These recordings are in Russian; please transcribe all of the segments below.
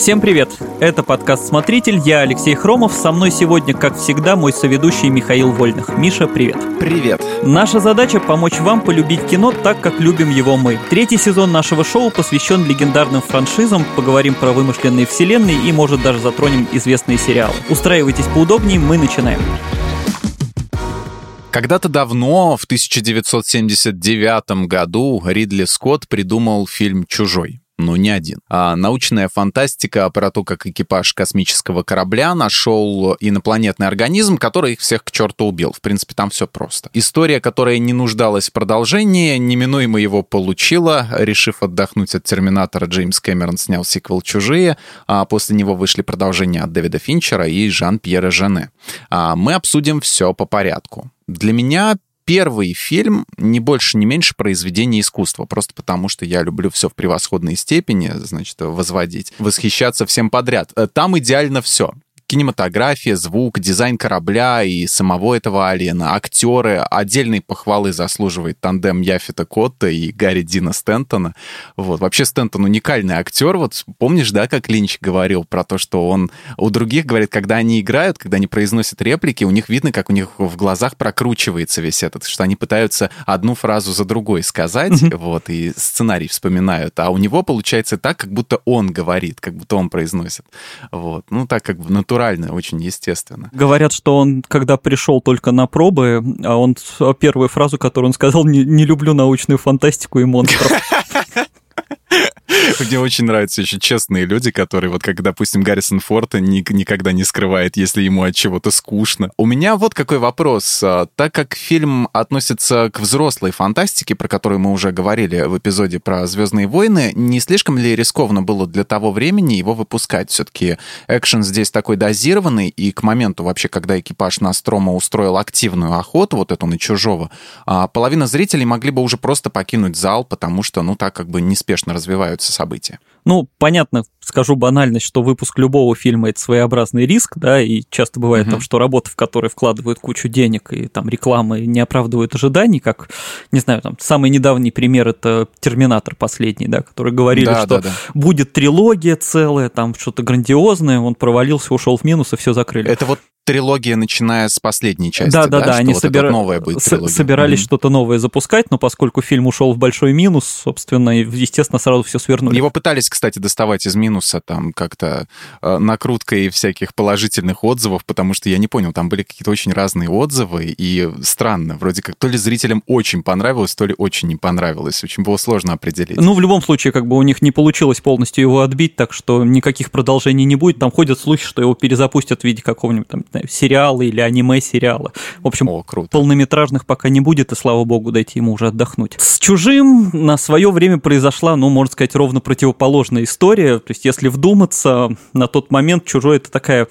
Всем привет! Это подкаст «Смотритель», я Алексей Хромов, со мной сегодня, как всегда, мой соведущий Михаил Вольных. Миша, привет! Привет! Наша задача — помочь вам полюбить кино так, как любим его мы. Третий сезон нашего шоу посвящен легендарным франшизам, поговорим про вымышленные вселенные и, может, даже затронем известные сериалы. Устраивайтесь поудобнее, мы начинаем. Когда-то давно, в 1979 году, Ридли Скотт придумал фильм «Чужой» но не один. А научная фантастика про то, как экипаж космического корабля нашел инопланетный организм, который их всех к черту убил. В принципе, там все просто. История, которая не нуждалась в продолжении, неминуемо его получила. Решив отдохнуть от Терминатора, Джеймс Кэмерон снял сиквел «Чужие», а после него вышли продолжения от Дэвида Финчера и Жан-Пьера Жене. А мы обсудим все по порядку. Для меня первый фильм не больше, не меньше произведения искусства, просто потому что я люблю все в превосходной степени, значит, возводить, восхищаться всем подряд. Э, там идеально все кинематография, звук, дизайн корабля и самого этого Алиена, актеры. Отдельной похвалы заслуживает тандем Яфита Котта и Гарри Дина Стентона. Вот. Вообще Стентон уникальный актер. Вот помнишь, да, как Линч говорил про то, что он у других говорит, когда они играют, когда они произносят реплики, у них видно, как у них в глазах прокручивается весь этот, что они пытаются одну фразу за другой сказать, mm-hmm. вот, и сценарий вспоминают. А у него получается так, как будто он говорит, как будто он произносит. Вот. Ну, так как бы натурально натурально, очень естественно. Говорят, что он, когда пришел только на пробы, а он первую фразу, которую он сказал, не, не люблю научную фантастику и монстров. Мне очень нравятся еще честные люди, которые, вот как, допустим, Гаррисон Форд ни, никогда не скрывает, если ему от чего-то скучно. У меня вот какой вопрос. А, так как фильм относится к взрослой фантастике, про которую мы уже говорили в эпизоде про «Звездные войны», не слишком ли рискованно было для того времени его выпускать? Все-таки экшен здесь такой дозированный, и к моменту вообще, когда экипаж Настрома устроил активную охоту, вот эту на чужого, а, половина зрителей могли бы уже просто покинуть зал, потому что, ну, так как бы неспешно развиваются события. Ну, понятно, скажу банальность, что выпуск любого фильма это своеобразный риск, да, и часто бывает uh-huh. там, что работа, в которой вкладывают кучу денег, и там рекламы не оправдывают ожиданий, как, не знаю, там, самый недавний пример это Терминатор последний, да, который говорили, да, что да, да. будет трилогия целая, там что-то грандиозное, он провалился, ушел в минус, и все закрыли. Это вот трилогия, начиная с последней части. Да, да, да. Они вот собира... новая будет трилогия. собирались mm-hmm. что-то новое запускать, но поскольку фильм ушел в большой минус, собственно, естественно, сразу все свернули. Его пытались, кстати, доставать из минуса там как-то э, накруткой всяких положительных отзывов, потому что я не понял, там были какие-то очень разные отзывы, и странно, вроде как то ли зрителям очень понравилось, то ли очень не понравилось. Очень было сложно определить. Ну, в любом случае, как бы у них не получилось полностью его отбить, так что никаких продолжений не будет. Там ходят слухи, что его перезапустят в виде какого-нибудь там сериалы или аниме-сериалы. В общем, О, круто. полнометражных пока не будет, и слава богу, дайте ему уже отдохнуть. С «Чужим» на свое время произошла, ну, можно сказать, ровно противоположная история. То есть, если вдуматься, на тот момент «Чужой» — это такая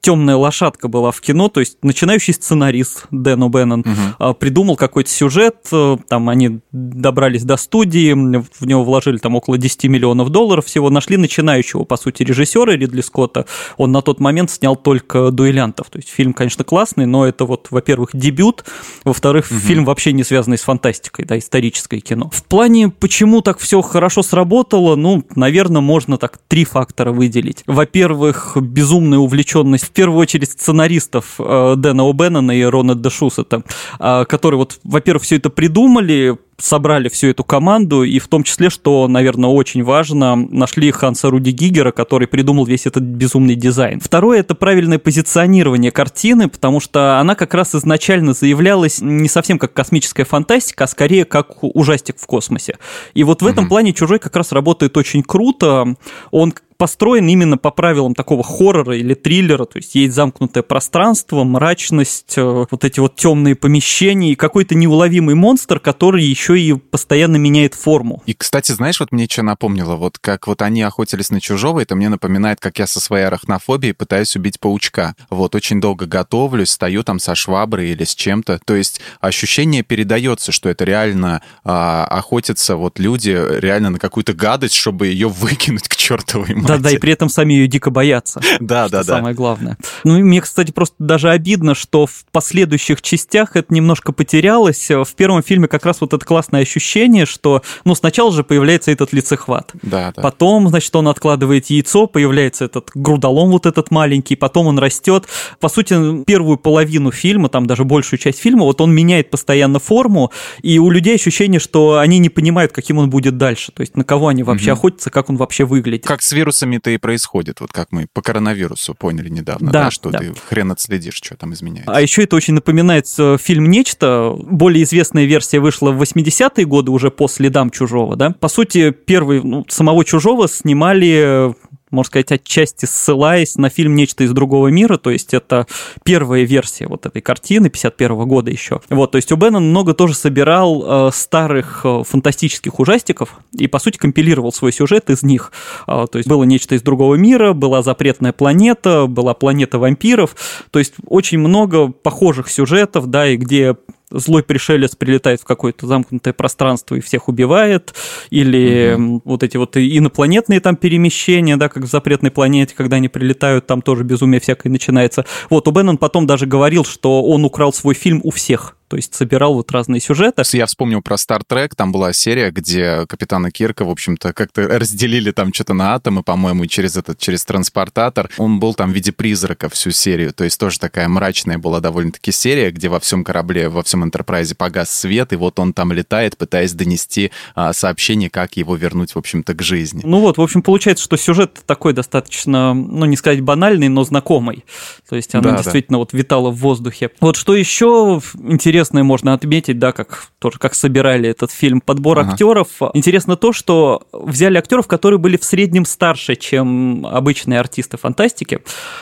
темная лошадка была в кино, то есть начинающий сценарист Дэн О'Беннон угу. придумал какой-то сюжет, э, там они добрались до студии, в него вложили там около 10 миллионов долларов всего, нашли начинающего, по сути, режиссера Ридли Скотта, он на тот момент снял только «Дуэлянтов», то есть фильм, конечно, классный, но это вот, во-первых, дебют, во-вторых, угу. фильм вообще не связанный с фантастикой, да, историческое кино. В плане, почему так все хорошо сработало, ну, наверное, можно так три фактора выделить. Во-первых, безумная увлеченность первую очередь сценаристов э, Дэна О'Беннона и Рона Дешусета, э, которые вот, во-первых, все это придумали, собрали всю эту команду, и в том числе, что, наверное, очень важно, нашли Ханса Руди Гигера, который придумал весь этот безумный дизайн. Второе – это правильное позиционирование картины, потому что она как раз изначально заявлялась не совсем как космическая фантастика, а скорее как ужастик в космосе. И вот в этом mm-hmm. плане «Чужой» как раз работает очень круто. Он построен именно по правилам такого хоррора или триллера, то есть есть замкнутое пространство, мрачность, э, вот эти вот темные помещения и какой-то неуловимый монстр, который еще и постоянно меняет форму. И, кстати, знаешь, вот мне что напомнило, вот как вот они охотились на чужого, это мне напоминает, как я со своей арахнофобией пытаюсь убить паучка. Вот, очень долго готовлюсь, стою там со шваброй или с чем-то, то есть ощущение передается, что это реально а, охотятся вот люди реально на какую-то гадость, чтобы ее выкинуть к чертовой Да-да, и при этом сами ее дико боятся. Да, да, да. Самое главное. Ну, мне, кстати, просто даже обидно, что в последующих частях это немножко потерялось. В первом фильме как раз вот это классное ощущение, что, ну, сначала же появляется этот лицехват. Да, да. Потом, значит, он откладывает яйцо, появляется этот грудолом вот этот маленький, потом он растет. По сути, первую половину фильма, там даже большую часть фильма, вот он меняет постоянно форму, и у людей ощущение, что они не понимают, каким он будет дальше. То есть на кого они вообще угу. охотятся, как он вообще выглядит. Как с вирусами-то и происходит, вот как мы по коронавирусу поняли недавно, да, да что да. ты хрен отследишь, что там изменяется. А еще это очень напоминает э, фильм «Нечто». Более известная версия вышла в 80-е годы, уже по следам «Чужого», да. По сути, первый, ну, самого «Чужого» снимали можно сказать, отчасти ссылаясь на фильм «Нечто из другого мира», то есть это первая версия вот этой картины 51 года еще. Вот, то есть у Беннон много тоже собирал э, старых э, фантастических ужастиков и, по сути, компилировал свой сюжет из них. Э, то есть было «Нечто из другого мира», была «Запретная планета», была «Планета вампиров», то есть очень много похожих сюжетов, да, и где злой пришелец прилетает в какое-то замкнутое пространство и всех убивает, или угу. вот эти вот инопланетные там перемещения, да, как в запретной планете, когда они прилетают, там тоже безумие всякое начинается. Вот, у Беннон потом даже говорил, что он украл свой фильм у всех то есть собирал вот разные сюжеты. Я вспомнил про Star Trek, там была серия, где капитана Кирка, в общем-то, как-то разделили там что-то на атомы, по-моему, через этот, через транспортатор. Он был там в виде призрака всю серию, то есть тоже такая мрачная была довольно-таки серия, где во всем корабле, во всем Энтерпрайзе погас свет, и вот он там летает, пытаясь донести а, сообщение, как его вернуть, в общем-то, к жизни. Ну вот, в общем, получается, что сюжет такой достаточно, ну, не сказать банальный, но знакомый. То есть она да, действительно да. вот витала в воздухе. Вот что еще интересно интересное можно отметить, да, как тоже как собирали этот фильм, подбор ага. актеров. Интересно то, что взяли актеров, которые были в среднем старше, чем обычные артисты фантастики.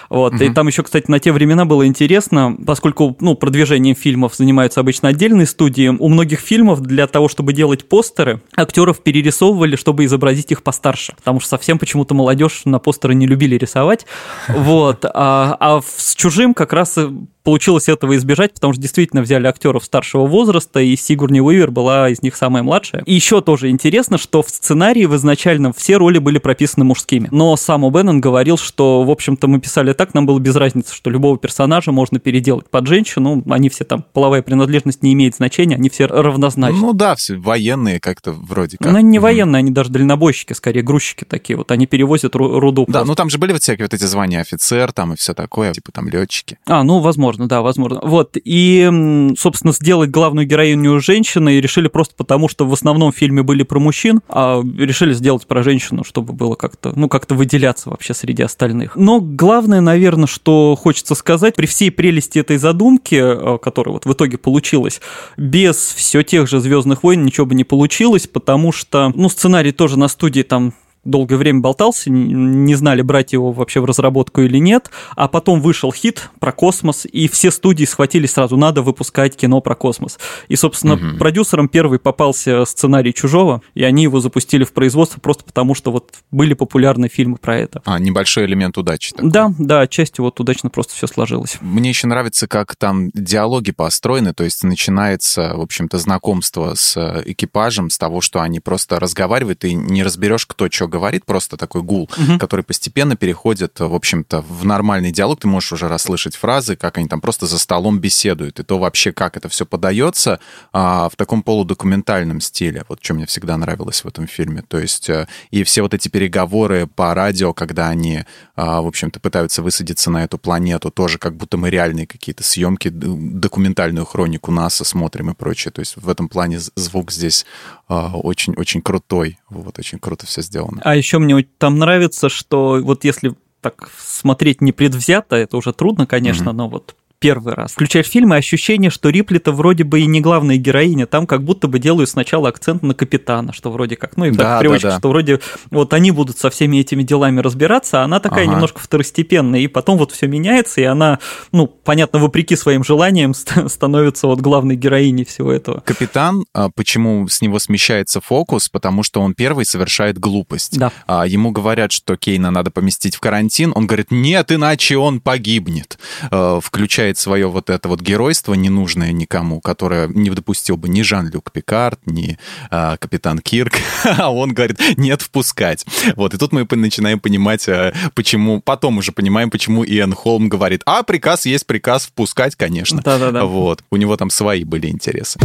Вот. Угу. И там еще, кстати, на те времена было интересно, поскольку ну, продвижением фильмов занимаются обычно отдельные студии, у многих фильмов для того, чтобы делать постеры, актеров перерисовывали, чтобы изобразить их постарше. Потому что совсем почему-то молодежь на постеры не любили рисовать. Вот. А, а с чужим как раз получилось этого избежать, потому что действительно взяли актеров старшего возраста, и Сигурни Уивер была из них самая младшая. И еще тоже интересно, что в сценарии в изначальном все роли были прописаны мужскими. Но сам О'Беннон говорил, что, в общем-то, мы писали так, нам было без разницы, что любого персонажа можно переделать под женщину, они все там, половая принадлежность не имеет значения, они все равнозначны. Ну да, все военные как-то вроде как. Ну, они не военные, они даже дальнобойщики, скорее грузчики такие вот, они перевозят руду. Да, просто. ну там же были вот всякие вот эти звания офицер там и все такое, типа там летчики. А, ну, возможно Возможно, да, возможно. Вот, и, собственно, сделать главную героиню женщиной решили просто потому, что в основном в фильме были про мужчин, а решили сделать про женщину, чтобы было как-то, ну, как-то выделяться вообще среди остальных. Но главное, наверное, что хочется сказать, при всей прелести этой задумки, э, которая вот в итоге получилась, без все тех же Звездных войн ничего бы не получилось, потому что, ну, сценарий тоже на студии там долгое время болтался, не знали, брать его вообще в разработку или нет, а потом вышел хит про космос, и все студии схватили сразу, надо выпускать кино про космос. И, собственно, угу. продюсерам первый попался сценарий «Чужого», и они его запустили в производство просто потому, что вот были популярны фильмы про это. А, небольшой элемент удачи. Такой. Да, да, отчасти вот удачно просто все сложилось. Мне еще нравится, как там диалоги построены, то есть начинается, в общем-то, знакомство с экипажем, с того, что они просто разговаривают, и не разберешь, кто что говорит, просто такой гул, угу. который постепенно переходит, в общем-то, в нормальный диалог. Ты можешь уже расслышать фразы, как они там просто за столом беседуют, и то вообще, как это все подается а, в таком полудокументальном стиле. Вот что мне всегда нравилось в этом фильме. То есть а, и все вот эти переговоры по радио, когда они, а, в общем-то, пытаются высадиться на эту планету, тоже как будто мы реальные какие-то съемки, документальную хронику НАСА смотрим и прочее. То есть в этом плане звук здесь очень-очень крутой. Вот, очень круто все сделано. А еще мне там нравится, что вот если так смотреть непредвзято, это уже трудно, конечно, mm-hmm. но вот первый раз. Включаешь фильм, и ощущение, что Рипли-то вроде бы и не главная героиня, там как будто бы делают сначала акцент на капитана, что вроде как, ну и да, так привычка, да, да. что вроде вот они будут со всеми этими делами разбираться, а она такая ага. немножко второстепенная, и потом вот все меняется, и она, ну, понятно, вопреки своим желаниям становится вот главной героиней всего этого. Капитан, а, почему с него смещается фокус, потому что он первый совершает глупость. Да. А, ему говорят, что Кейна надо поместить в карантин, он говорит, нет, иначе он погибнет. А, включает включает свое вот это вот геройство, ненужное никому, которое не допустил бы ни Жан-Люк Пикард, ни а, капитан Кирк, а он говорит, нет, впускать. Вот, и тут мы начинаем понимать, а, почему, потом уже понимаем, почему Иэн Холм говорит, а приказ есть приказ впускать, конечно. Да-да-да. Вот, у него там свои были интересы.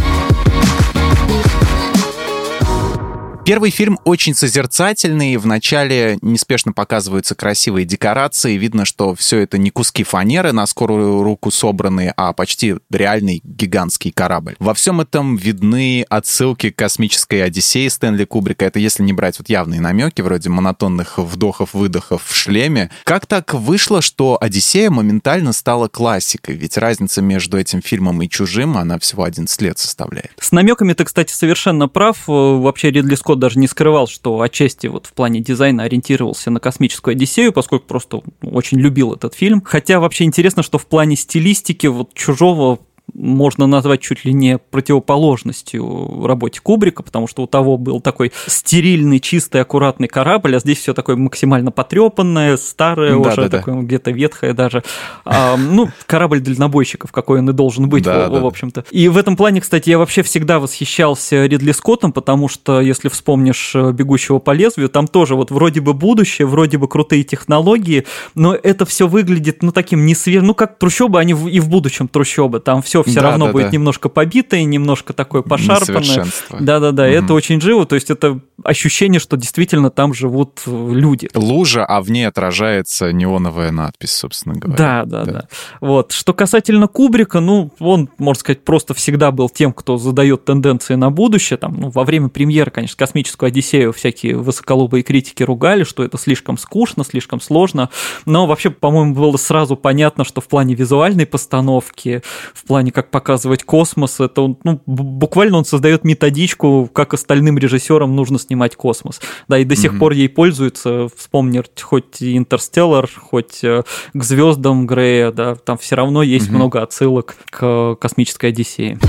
Первый фильм очень созерцательный. Вначале неспешно показываются красивые декорации. Видно, что все это не куски фанеры на скорую руку собранные, а почти реальный гигантский корабль. Во всем этом видны отсылки к космической Одиссеи Стэнли Кубрика. Это если не брать вот явные намеки, вроде монотонных вдохов-выдохов в шлеме. Как так вышло, что Одиссея моментально стала классикой? Ведь разница между этим фильмом и Чужим, она всего 11 лет составляет. С намеками ты, кстати, совершенно прав. Вообще Ридли Скотт даже не скрывал, что отчасти вот в плане дизайна ориентировался на космическую Одиссею, поскольку просто очень любил этот фильм. Хотя вообще интересно, что в плане стилистики вот чужого можно назвать чуть ли не противоположностью работе Кубрика, потому что у того был такой стерильный, чистый, аккуратный корабль, а здесь все такое максимально потрепанное, старое, да, уже да, такое да. где-то ветхое даже. А, ну, корабль дальнобойщиков, какой он и должен быть, да, в, да. в общем-то. И в этом плане, кстати, я вообще всегда восхищался Ридли Скоттом, потому что, если вспомнишь «Бегущего по лезвию», там тоже вот вроде бы будущее, вроде бы крутые технологии, но это все выглядит, ну, таким не свежим, ну, как трущобы, они и в будущем трущобы, там все все да, равно да, будет да. немножко побитое, немножко такое пошарпанное. Да-да-да, mm это очень живо, то есть это ощущение, что действительно там живут люди. Лужа, а в ней отражается неоновая надпись, собственно говоря. Да, да, да. да. Вот. Что касательно Кубрика, ну, он, можно сказать, просто всегда был тем, кто задает тенденции на будущее. Там, ну, во время премьеры, конечно, космическую Одиссею всякие высоколобые критики ругали, что это слишком скучно, слишком сложно. Но вообще, по-моему, было сразу понятно, что в плане визуальной постановки, в плане как показывать космос, это он, ну, буквально он создает методичку, как остальным режиссерам нужно снимать космос. Да, и до сих mm-hmm. пор ей пользуются. Вспомнить хоть Интерстеллар, хоть э, к звездам Грея, да, там все равно есть mm-hmm. много отсылок к космической Одиссее.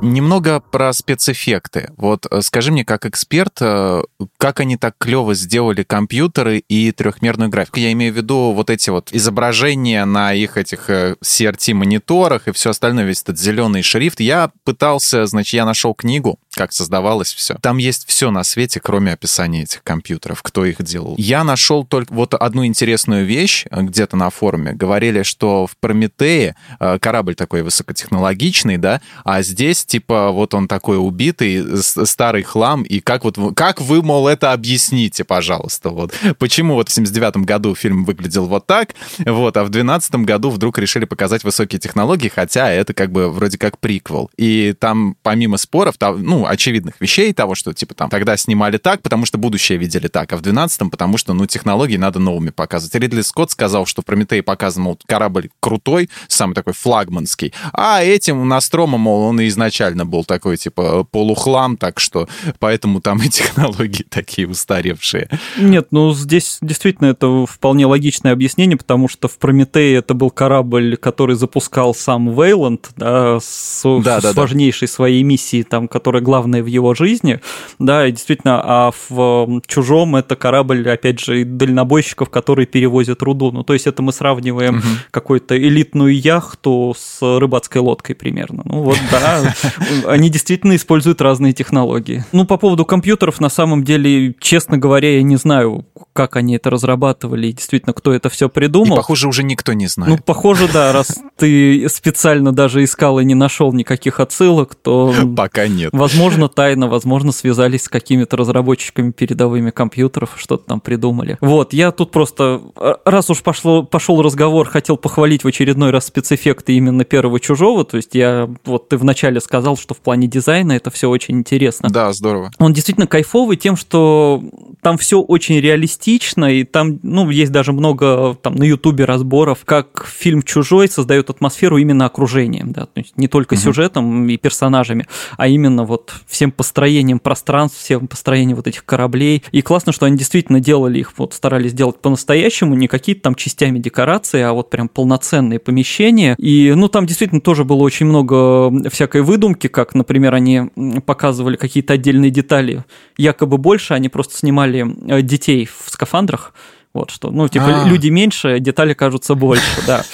Немного про спецэффекты. Вот э, скажи мне, как эксперт, э, как они так клево сделали компьютеры и трехмерную графику? Я имею в виду вот эти вот изображения на их этих CRT-мониторах и все остальное, весь этот зеленый шрифт. Я пытался, значит, я нашел книгу, как создавалось все. Там есть все на свете, кроме описания этих компьютеров, кто их делал. Я нашел только вот одну интересную вещь э, где-то на форуме. Говорили, что в Прометее корабль такой высокотехнологичный, да, а здесь типа, вот он такой убитый, старый хлам, и как вот, как вы, мол, это объясните, пожалуйста, вот. Почему вот в 79 году фильм выглядел вот так, вот, а в 12 году вдруг решили показать высокие технологии, хотя это как бы вроде как приквел. И там, помимо споров, там, ну, очевидных вещей, того, что, типа, там, тогда снимали так, потому что будущее видели так, а в 12 потому что, ну, технологии надо новыми показывать. Ридли Скотт сказал, что в Прометее показан, мол, корабль крутой, самый такой флагманский, а этим Настрома, мол, он и изначально был такой, типа, полухлам, так что поэтому там и технологии такие устаревшие. Нет, ну здесь действительно это вполне логичное объяснение, потому что в Прометее это был корабль, который запускал сам Вейланд, да, с, да, да, важнейшей да. своей миссией, там, которая главная в его жизни, да, и действительно, а в Чужом это корабль, опять же, дальнобойщиков, которые перевозят руду, ну, то есть это мы сравниваем угу. какую-то элитную яхту с рыбацкой лодкой примерно, ну, вот, да, они действительно используют разные технологии. Ну, по поводу компьютеров, на самом деле, честно говоря, я не знаю, как они это разрабатывали и действительно, кто это все придумал. И, похоже, уже никто не знает. Ну, похоже, да, раз ты специально даже искал и не нашел никаких отсылок, то... Пока нет. Возможно, тайно, возможно, связались с какими-то разработчиками передовыми компьютеров, что-то там придумали. Вот, я тут просто, раз уж пошло, пошел разговор, хотел похвалить в очередной раз спецэффекты именно первого чужого, то есть я, вот ты вначале сказал, что в плане дизайна это все очень интересно. Да, здорово. Он действительно кайфовый тем, что там все очень реалистично, и там, ну, есть даже много там на Ютубе разборов, как фильм «Чужой» создает атмосферу именно окружением, да, то есть не только угу. сюжетом и персонажами, а именно вот всем построением пространств, всем построением вот этих кораблей. И классно, что они действительно делали их, вот старались сделать по-настоящему, не какие-то там частями декорации, а вот прям полноценные помещения. И, ну, там действительно тоже было очень много всякой выдумки, выдумки, как, например, они показывали какие-то отдельные детали, якобы больше, они просто снимали э, детей в скафандрах, Вот что, ну, типа, А-а-а. люди меньше, детали кажутся больше, да.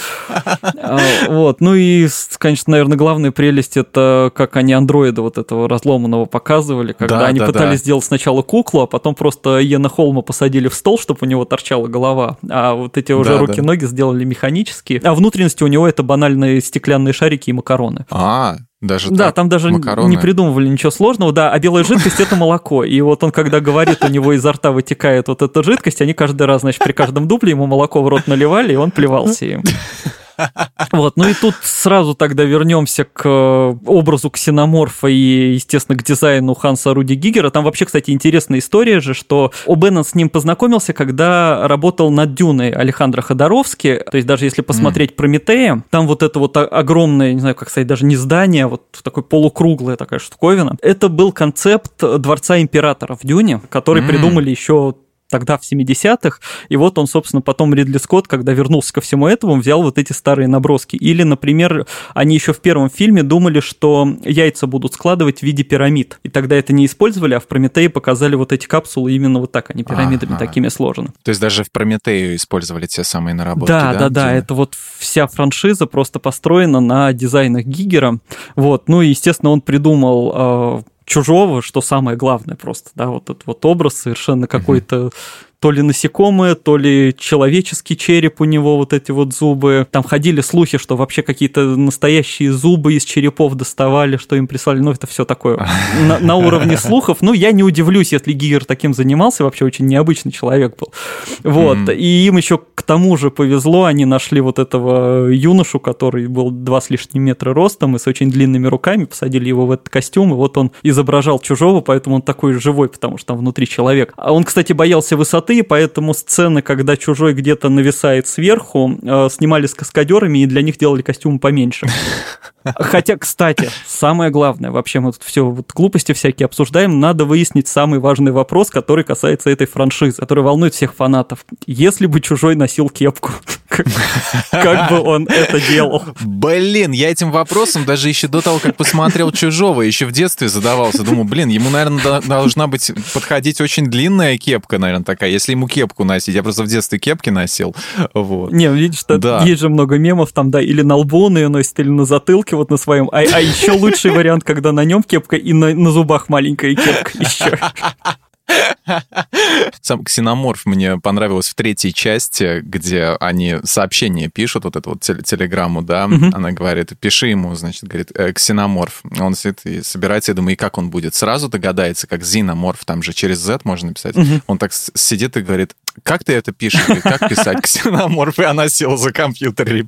А, вот, ну и, конечно, наверное, главная прелесть это как они андроида вот этого разломанного показывали, когда они пытались сделать сначала куклу, а потом просто Йена Холма посадили в стол, чтобы у него торчала голова, а вот эти уже руки-ноги сделали механические, а внутренности у него это банальные стеклянные шарики и макароны. А, даже да, так, там даже макароны. не придумывали ничего сложного, да, а белая жидкость это молоко. И вот он, когда говорит, у него изо рта вытекает вот эта жидкость, они каждый раз, значит, при каждом дупле ему молоко в рот наливали, и он плевался им. Вот, ну и тут сразу тогда вернемся к э, образу ксеноморфа и, естественно, к дизайну Ханса Руди Гигера. Там вообще, кстати, интересная история же, что О'Беннон с ним познакомился, когда работал над Дюной Александра Ходоровски. То есть даже если посмотреть mm. Прометея, там вот это вот огромное, не знаю, как сказать, даже не здание, а вот такой полукруглая такая штуковина. Это был концепт Дворца Императора в Дюне, который mm. придумали еще тогда в 70-х, и вот он, собственно, потом Ридли Скотт, когда вернулся ко всему этому, взял вот эти старые наброски. Или, например, они еще в первом фильме думали, что яйца будут складывать в виде пирамид, и тогда это не использовали, а в Прометее показали вот эти капсулы именно вот так, они пирамидами ага. такими сложены. То есть даже в Прометею использовали те самые наработки, да? Да, да, да, это вот вся франшиза просто построена на дизайнах Гигера, вот, ну и, естественно, он придумал а, чужого, что самое главное просто, да, вот этот вот образ совершенно какой-то то ли насекомое, то ли человеческий череп у него, вот эти вот зубы. Там ходили слухи, что вообще какие-то настоящие зубы из черепов доставали, что им прислали. Ну, это все такое на, на уровне слухов. Ну, я не удивлюсь, если Гигер таким занимался, вообще очень необычный человек был. Вот. Mm-hmm. И им еще к тому же повезло, они нашли вот этого юношу, который был два с лишним метра ростом и с очень длинными руками, посадили его в этот костюм, и вот он изображал чужого, поэтому он такой живой, потому что там внутри человек. А он, кстати, боялся высоты, крутые, поэтому сцены, когда чужой где-то нависает сверху, э, снимали с каскадерами и для них делали костюмы поменьше. Хотя, кстати, самое главное, вообще мы тут все вот глупости всякие обсуждаем, надо выяснить самый важный вопрос, который касается этой франшизы, который волнует всех фанатов. Если бы чужой носил кепку, как бы он это делал? Блин, я этим вопросом даже еще до того, как посмотрел «Чужого», еще в детстве задавался. Думаю, блин, ему, наверное, должна быть подходить очень длинная кепка, наверное, такая, если ему кепку носить. Я просто в детстве кепки носил. Вот. Не, видишь, да. есть же много мемов там, да, или на лбу он ее носит, или на затылке вот на своем. А, а еще лучший вариант, когда на нем кепка и на, на зубах маленькая кепка еще. Сам ксеноморф мне понравилось в третьей части, где они сообщение пишут, вот эту вот телеграмму, да, угу. она говорит, пиши ему, значит, говорит, э, ксеноморф. Он сидит и собирается, я думаю, и как он будет? Сразу догадается, как зиноморф, там же через Z можно написать. Угу. Он так сидит и говорит, как ты это пишешь? Как писать ксеноморф? И она села за компьютер и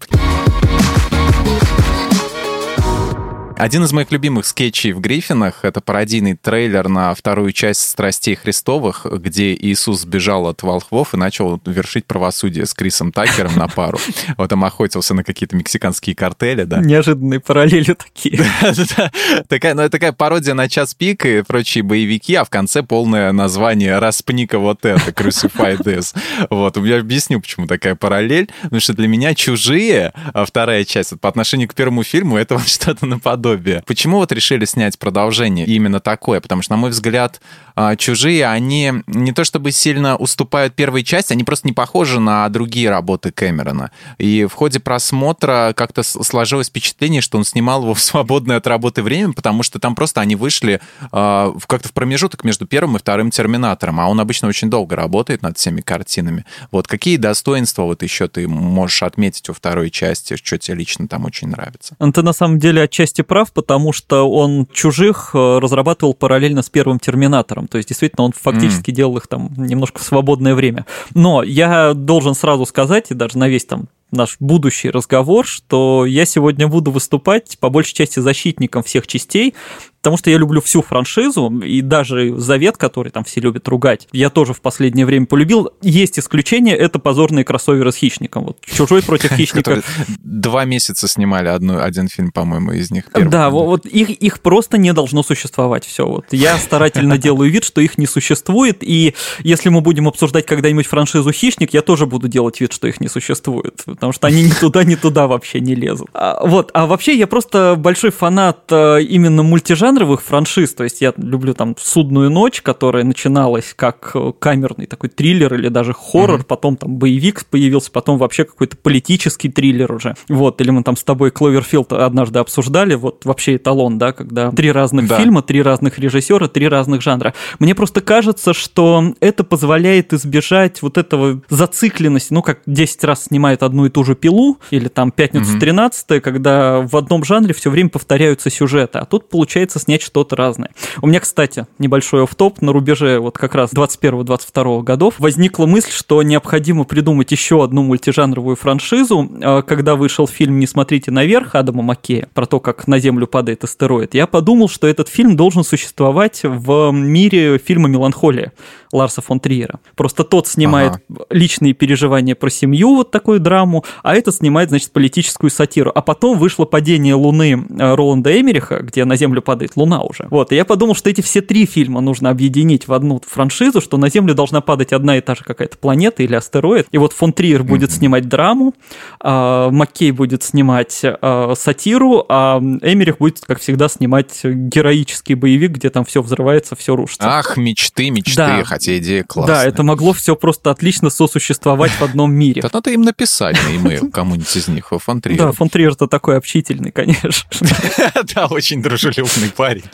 один из моих любимых скетчей в Гриффинах — это пародийный трейлер на вторую часть «Страстей Христовых», где Иисус сбежал от волхвов и начал вершить правосудие с Крисом Такером на пару. Вот там охотился на какие-то мексиканские картели, да. Неожиданные параллели такие. Такая, ну, такая пародия на час пик и прочие боевики, а в конце полное название «Распника вот это», «Crucify this». Вот, я объясню, почему такая параллель. Потому что для меня «Чужие», а вторая часть, по отношению к первому фильму, это вот что-то наподобие подобие. Почему вот решили снять продолжение именно такое? Потому что, на мой взгляд, а, «Чужие», они не то чтобы сильно уступают первой части, они просто не похожи на другие работы Кэмерона. И в ходе просмотра как-то сложилось впечатление, что он снимал его в свободное от работы время, потому что там просто они вышли э, как-то в промежуток между первым и вторым «Терминатором», а он обычно очень долго работает над всеми картинами. Вот какие достоинства вот еще ты можешь отметить у второй части, что тебе лично там очень нравится? Ты на самом деле отчасти прав прав, потому что он «Чужих» э, разрабатывал параллельно с первым «Терминатором». То есть, действительно, он фактически mm. делал их там немножко в свободное время. Но я должен сразу сказать, и даже на весь там наш будущий разговор, что я сегодня буду выступать по большей части защитником всех частей, потому что я люблю всю франшизу, и даже Завет, который там все любят ругать, я тоже в последнее время полюбил. Есть исключение, это позорные кроссоверы с Хищником. Вот Чужой против Хищника. Два месяца снимали одну, один фильм, по-моему, из них. Да, вот их, их просто не должно существовать. Все, вот я старательно делаю вид, что их не существует, и если мы будем обсуждать когда-нибудь франшизу Хищник, я тоже буду делать вид, что их не существует, потому что они ни туда, ни туда вообще не лезут. А, вот, а вообще я просто большой фанат э, именно мультижанра, мультижанровых франшиз, то есть я люблю там «Судную ночь», которая начиналась как э, камерный такой триллер или даже хоррор, mm-hmm. потом там боевик появился, потом вообще какой-то политический триллер уже. Вот, или мы там с тобой Кловерфилд однажды обсуждали, вот вообще эталон, да, когда три разных да. фильма, три разных режиссера, три разных жанра. Мне просто кажется, что это позволяет избежать вот этого зацикленности, ну, как 10 раз снимают одну и ту же пилу, или там «Пятницу mm-hmm. 13 когда в одном жанре все время повторяются сюжеты, а тут получается снять что-то разное. У меня, кстати, небольшой офф-топ на рубеже вот как раз 21-22 годов возникла мысль, что необходимо придумать еще одну мультижанровую франшизу. А, когда вышел фильм «Не смотрите наверх» Адама Маккея про то, как на Землю падает астероид, я подумал, что этот фильм должен существовать в мире фильма «Меланхолия» Ларса фон Триера. Просто тот снимает ага. личные переживания про семью, вот такую драму, а этот снимает, значит, политическую сатиру. А потом вышло «Падение Луны» э, Роланда Эмериха, где на Землю падает Луна уже. Вот, и я подумал, что эти все три фильма нужно объединить в одну франшизу, что на Землю должна падать одна и та же какая-то планета или астероид. И вот фон Триер будет mm-hmm. снимать драму, а Маккей будет снимать а, сатиру, а Эмерих будет, как всегда, снимать героический боевик, где там все взрывается, все рушится. Ах, мечты, мечты, да. Хотя идея классная. Да, это могло все просто отлично сосуществовать в одном мире. Да надо им написать на e-mail кому-нибудь из них, фон Триер. Да, фон Триер-то такой общительный, конечно. Да, очень дружелюбный парень.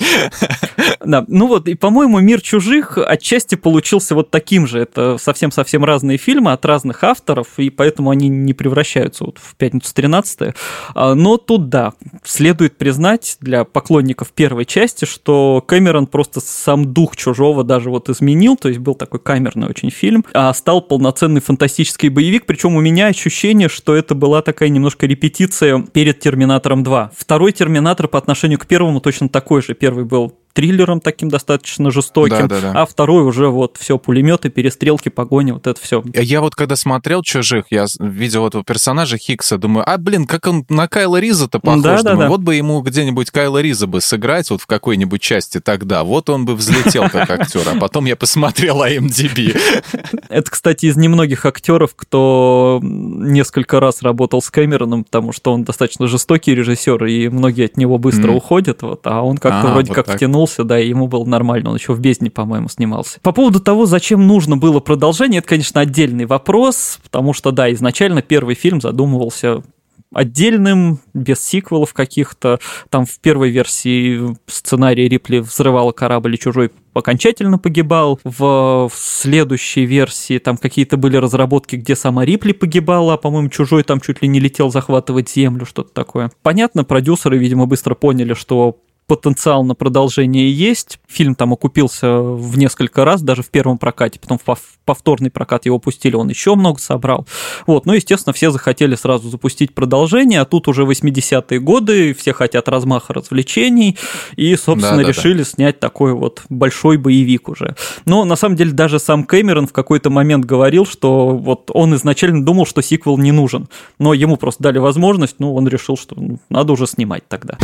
Да, ну вот, и, по-моему, «Мир чужих» отчасти получился вот таким же. Это совсем-совсем разные фильмы от разных авторов, и поэтому они не превращаются вот в «Пятницу 13 а, Но тут, да, следует признать для поклонников первой части, что Кэмерон просто сам дух «Чужого» даже вот изменил, то есть был такой камерный очень фильм, а стал полноценный фантастический боевик, причем у меня ощущение, что это была такая немножко репетиция перед «Терминатором 2». Второй «Терминатор» по отношению к первому точно такой же. Первый был триллером таким достаточно жестоким, да, да, да. а второй уже вот все пулеметы, перестрелки, погони, вот это все. Я вот когда смотрел «Чужих», я видел этого персонажа Хикса, думаю, а, блин, как он на Кайла Риза-то похож. Да, думаю, да, да. вот бы ему где-нибудь Кайла Риза бы сыграть вот в какой-нибудь части тогда, вот он бы взлетел как актер. А потом я посмотрел IMDb. Это, кстати, из немногих актеров, кто несколько раз работал с Кэмероном, потому что он достаточно жестокий режиссер, и многие от него быстро уходят, вот, а он как-то а, вроде как втянул вернулся, да, и ему было нормально, он еще в «Бездне», по-моему, снимался. По поводу того, зачем нужно было продолжение, это, конечно, отдельный вопрос, потому что, да, изначально первый фильм задумывался отдельным, без сиквелов каких-то. Там в первой версии сценария Рипли взрывала корабль и чужой окончательно погибал. В, в следующей версии там какие-то были разработки, где сама Рипли погибала, а, по-моему, чужой там чуть ли не летел захватывать землю, что-то такое. Понятно, продюсеры, видимо, быстро поняли, что потенциал на продолжение есть. Фильм там окупился в несколько раз, даже в первом прокате, потом в повторный прокат его пустили, он еще много собрал. Вот, ну, естественно, все захотели сразу запустить продолжение, а тут уже 80-е годы, все хотят размаха развлечений, и, собственно, да, да, решили да. снять такой вот большой боевик уже. Но, на самом деле, даже сам Кэмерон в какой-то момент говорил, что вот он изначально думал, что сиквел не нужен, но ему просто дали возможность, ну, он решил, что надо уже снимать тогда.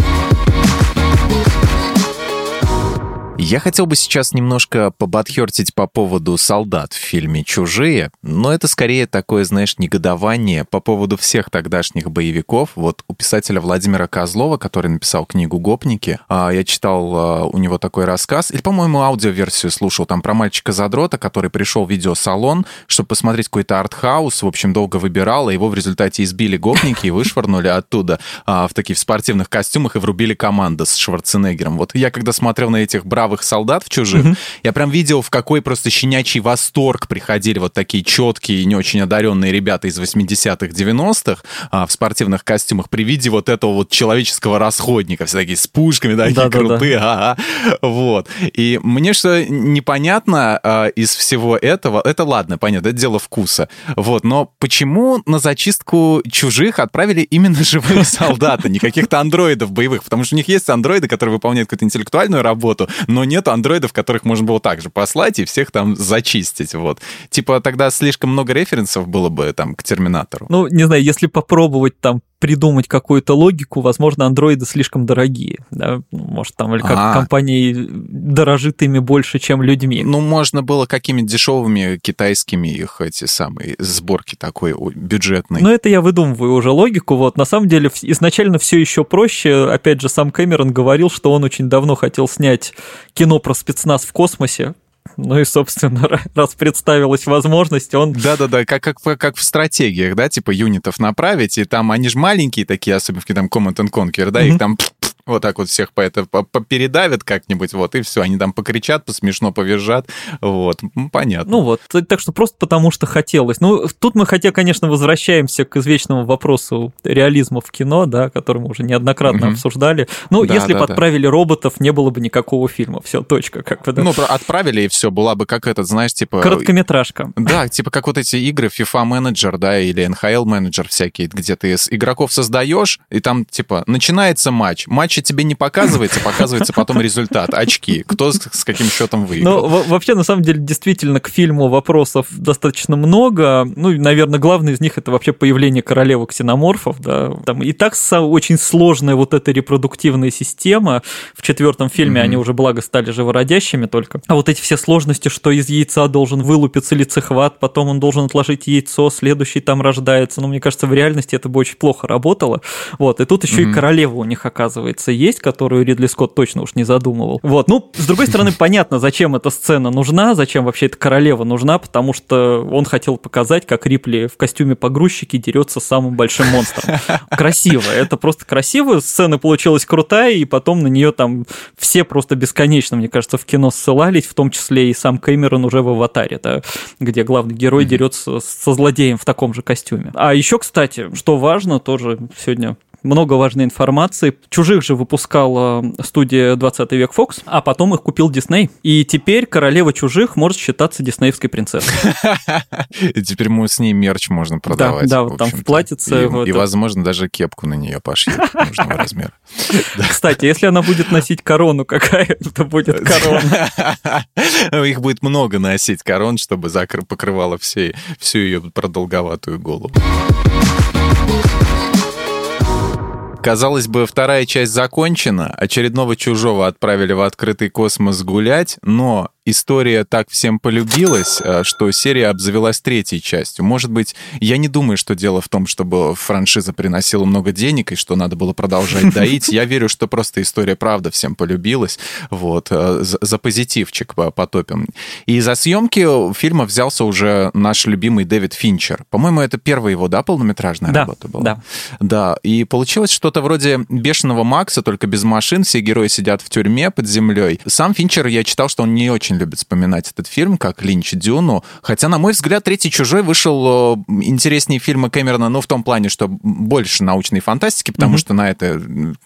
Я хотел бы сейчас немножко побатхертить по поводу солдат в фильме «Чужие», но это скорее такое, знаешь, негодование по поводу всех тогдашних боевиков. Вот у писателя Владимира Козлова, который написал книгу «Гопники», а, я читал а, у него такой рассказ, или, по-моему, аудиоверсию слушал, там про мальчика-задрота, который пришел в видеосалон, чтобы посмотреть какой-то артхаус, в общем, долго выбирал, а его в результате избили гопники и вышвырнули оттуда в таких спортивных костюмах и врубили команду с Шварценеггером. Вот я когда смотрел на этих бравых бравых солдат в чужих, угу. я прям видел, в какой просто щенячий восторг приходили вот такие четкие не очень одаренные ребята из 80-х, 90-х а, в спортивных костюмах при виде вот этого вот человеческого расходника, все такие с пушками, такие да, крутые, да, да. вот. И мне что непонятно а, из всего этого, это ладно, понятно, это дело вкуса, вот, но почему на зачистку чужих отправили именно живые солдаты, не каких-то андроидов боевых, потому что у них есть андроиды, которые выполняют какую-то интеллектуальную работу, но но нет андроидов, которых можно было также послать и всех там зачистить, вот. Типа тогда слишком много референсов было бы там к Терминатору. Ну, не знаю, если попробовать там придумать какую-то логику, возможно, андроиды слишком дорогие. Да? Ну, может, там, или как А-а-а. компания дорожит ими больше, чем людьми. Ну, можно было какими-то дешевыми китайскими их эти самые сборки такой бюджетной. Ну, это я выдумываю уже логику. Вот, на самом деле, изначально все еще проще. Опять же, сам Кэмерон говорил, что он очень давно хотел снять кино про спецназ в космосе, ну и, собственно, раз представилась возможность, он... Да-да-да, как, как, как в стратегиях, да, типа юнитов направить, и там они же маленькие такие, особенно в там Command and Conquer, да, mm-hmm. их там вот так вот всех по это передавят как-нибудь, вот, и все, они там покричат, посмешно повизжат, вот, понятно. Ну вот, так что просто потому что хотелось. Ну, тут мы, хотя, конечно, возвращаемся к извечному вопросу реализма в кино, да, который мы уже неоднократно угу. обсуждали. Ну, да, если да, бы да. отправили роботов, не было бы никакого фильма, все, точка, как бы, да. Ну, отправили, и все, была бы как этот, знаешь, типа... Короткометражка. Да, типа как вот эти игры FIFA менеджер, да, или NHL менеджер всякие, где ты игроков создаешь, и там, типа, начинается матч, матч матче тебе не показывается, показывается потом результат, очки, кто с, с каким счетом выиграл. Ну, вообще, на самом деле, действительно, к фильму вопросов достаточно много. Ну, наверное, главный из них это вообще появление королевы ксеноморфов, да. Там и так очень сложная вот эта репродуктивная система. В четвертом фильме mm-hmm. они уже, благо, стали живородящими только. А вот эти все сложности, что из яйца должен вылупиться лицехват, потом он должен отложить яйцо, следующий там рождается. Ну, мне кажется, в реальности это бы очень плохо работало. Вот, и тут еще mm-hmm. и королева у них оказывается кажется, есть, которую Ридли Скотт точно уж не задумывал. Вот, ну, с другой стороны, понятно, зачем эта сцена нужна, зачем вообще эта королева нужна, потому что он хотел показать, как Рипли в костюме погрузчики дерется с самым большим монстром. Красиво, это просто красиво, сцена получилась крутая, и потом на нее там все просто бесконечно, мне кажется, в кино ссылались, в том числе и сам Кэмерон уже в «Аватаре», да, где главный герой дерется со злодеем в таком же костюме. А еще, кстати, что важно, тоже сегодня много важной информации. Чужих же выпускала студия 20 век Fox, а потом их купил Дисней. И теперь королева чужих может считаться диснеевской принцессой. И теперь мы с ней мерч можно продавать. Да, да, там в платьице. И, возможно, даже кепку на нее пошьют нужного размера. Кстати, если она будет носить корону, какая это будет корона? Их будет много носить корон, чтобы покрывала всю ее продолговатую голову. Казалось бы, вторая часть закончена, очередного чужого отправили в открытый космос гулять, но история так всем полюбилась, э, что серия обзавелась третьей частью. Может быть, я не думаю, что дело в том, чтобы франшиза приносила много денег и что надо было продолжать доить. Я верю, что просто история правда всем полюбилась. Вот, э, за позитивчик потопим. И за съемки фильма взялся уже наш любимый Дэвид Финчер. По-моему, это первая его, да, полнометражная да, работа была? Да. Да, и получилось что-то вроде «Бешеного Макса», только без машин, все герои сидят в тюрьме под землей. Сам Финчер, я читал, что он не очень любит вспоминать этот фильм, как Линч Дюну. Хотя, на мой взгляд, «Третий чужой» вышел э, интереснее фильма Кэмерона, ну, в том плане, что больше научной фантастики, потому mm-hmm. что на это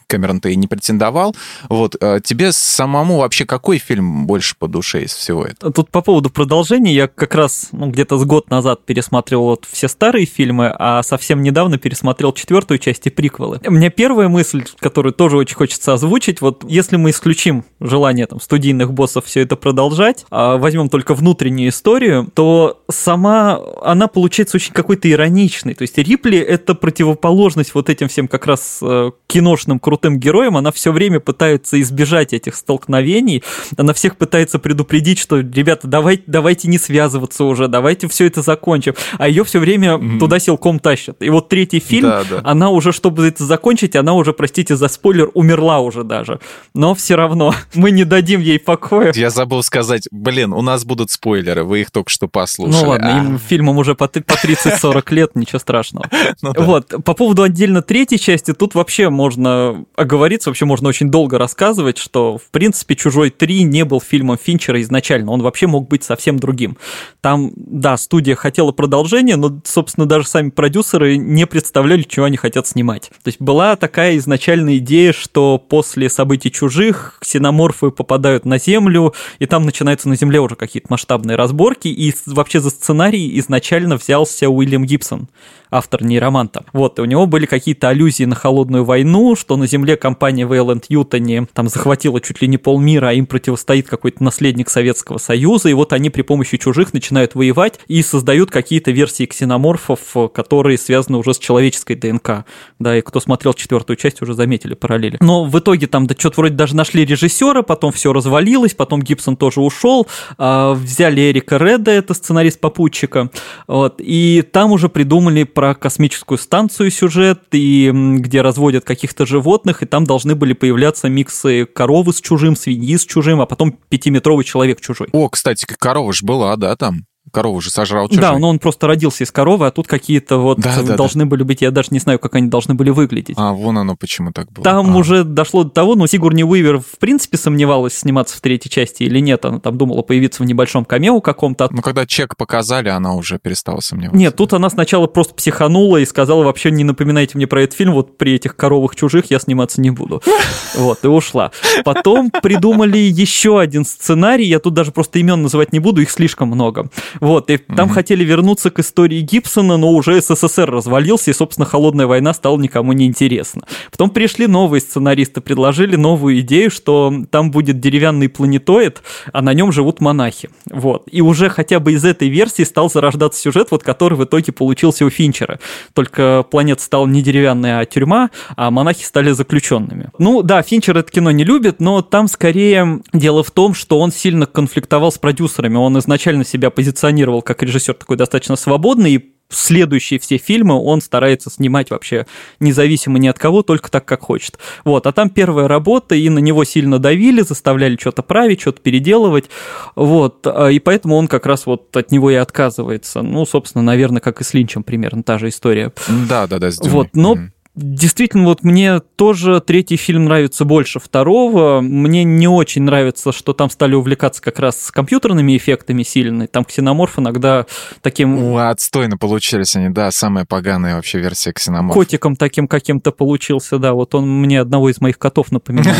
Кэмерон-то и не претендовал. Вот. Э, тебе самому вообще какой фильм больше по душе из всего этого? Тут по поводу продолжения, я как раз ну, где-то с год назад пересмотрел вот все старые фильмы, а совсем недавно пересмотрел четвертую часть и приквелы. У меня первая мысль, которую тоже очень хочется озвучить, вот если мы исключим желание там студийных боссов все это продолжать, продолжать, а возьмем только внутреннюю историю, то сама она получается очень какой-то ироничной. То есть Рипли — это противоположность вот этим всем как раз э, киношным крутым героям. Она все время пытается избежать этих столкновений. Она всех пытается предупредить, что, ребята, давайте, давайте не связываться уже, давайте все это закончим. А ее все время mm-hmm. туда силком тащат. И вот третий фильм, да, да. она уже, чтобы это закончить, она уже, простите за спойлер, умерла уже даже. Но все равно мы не дадим ей покоя. Я забыл сказать сказать, блин, у нас будут спойлеры, вы их только что послушали. Ну ладно, а. им фильмам уже по, по 30-40 лет, ничего страшного. Ну, да. Вот, по поводу отдельно третьей части, тут вообще можно оговориться, вообще можно очень долго рассказывать, что, в принципе, «Чужой 3» не был фильмом Финчера изначально, он вообще мог быть совсем другим. Там, да, студия хотела продолжения, но, собственно, даже сами продюсеры не представляли, чего они хотят снимать. То есть была такая изначальная идея, что после событий «Чужих» ксеноморфы попадают на Землю, и там начинаются на Земле уже какие-то масштабные разборки, и вообще за сценарий изначально взялся Уильям Гибсон автор нейроманта. Вот, и у него были какие-то аллюзии на холодную войну, что на Земле компания Вейланд Ютани там захватила чуть ли не полмира, а им противостоит какой-то наследник Советского Союза, и вот они при помощи чужих начинают воевать и создают какие-то версии ксеноморфов, которые связаны уже с человеческой ДНК. Да, и кто смотрел четвертую часть, уже заметили параллели. Но в итоге там да, что-то вроде даже нашли режиссера, потом все развалилось, потом Гибсон тоже ушел, а, взяли Эрика Реда, это сценарист попутчика, вот, и там уже придумали про космическую станцию сюжет, и где разводят каких-то животных, и там должны были появляться миксы коровы с чужим, свиньи с чужим, а потом пятиметровый человек чужой. О, кстати, корова же была, да, там? Корову же сожрал чужой. Да, но он просто родился из коровы, а тут какие-то вот да, да, должны да. были быть, я даже не знаю, как они должны были выглядеть. А, вон оно почему так было. Там а. уже дошло до того, но Сигурни Уивер в принципе сомневалась, сниматься в третьей части или нет. Она там думала появиться в небольшом камео каком-то. Ну, когда чек показали, она уже перестала сомневаться. Нет, тут она сначала просто психанула и сказала, вообще не напоминайте мне про этот фильм, вот при этих коровах чужих я сниматься не буду. Вот, и ушла. Потом придумали еще один сценарий, я тут даже просто имен называть не буду, их слишком много. Вот, и там хотели вернуться к истории Гибсона, но уже СССР развалился, и, собственно, холодная война стала никому не интересна. Потом пришли новые сценаристы, предложили новую идею, что там будет деревянный планетоид, а на нем живут монахи. Вот. И уже хотя бы из этой версии стал зарождаться сюжет, вот который в итоге получился у Финчера. Только планета стала не деревянная, а тюрьма, а монахи стали заключенными. Ну да, Финчер это кино не любит, но там скорее дело в том, что он сильно конфликтовал с продюсерами. Он изначально себя позиционировал как режиссер такой достаточно свободный, и следующие все фильмы он старается снимать вообще независимо ни от кого, только так, как хочет. Вот, а там первая работа, и на него сильно давили, заставляли что-то править, что-то переделывать, вот, а, и поэтому он как раз вот от него и отказывается. Ну, собственно, наверное, как и с Линчем примерно та же история. Да, да, да, Вот, но mm-hmm. Действительно, вот мне тоже третий фильм нравится больше второго. Мне не очень нравится, что там стали увлекаться как раз с компьютерными эффектами сильно. Там ксеноморф иногда таким... О, отстойно получились они, да, самая поганая вообще версия ксеноморфа. Котиком таким каким-то получился, да. Вот он мне одного из моих котов напоминает.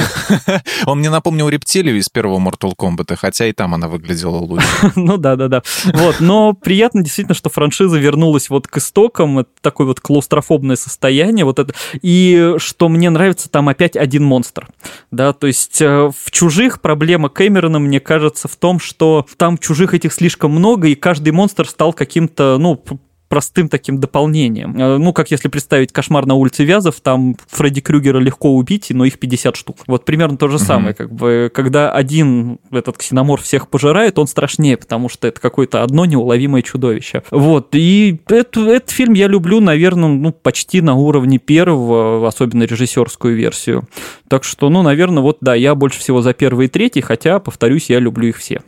Он мне напомнил рептилию из первого Mortal Kombat, хотя и там она выглядела лучше. Ну да, да, да. Вот, но приятно действительно, что франшиза вернулась вот к истокам. Это такое вот клаустрофобное состояние. Вот это. И что мне нравится, там опять один монстр. Да, то есть э, в «Чужих» проблема Кэмерона, мне кажется, в том, что там чужих этих слишком много, и каждый монстр стал каким-то, ну, простым таким дополнением. Э, ну, как если представить кошмар на улице Вязов, там Фредди Крюгера легко убить, но их 50 штук. Вот примерно то же mm-hmm. самое, как бы, когда один этот ксеномор всех пожирает, он страшнее, потому что это какое-то одно неуловимое чудовище. Вот, и это, этот фильм я люблю, наверное, ну, почти на уровне первого, особенно режиссерскую версию. Так что, ну, наверное, вот, да, я больше всего за первый и третий, хотя, повторюсь, я люблю их все.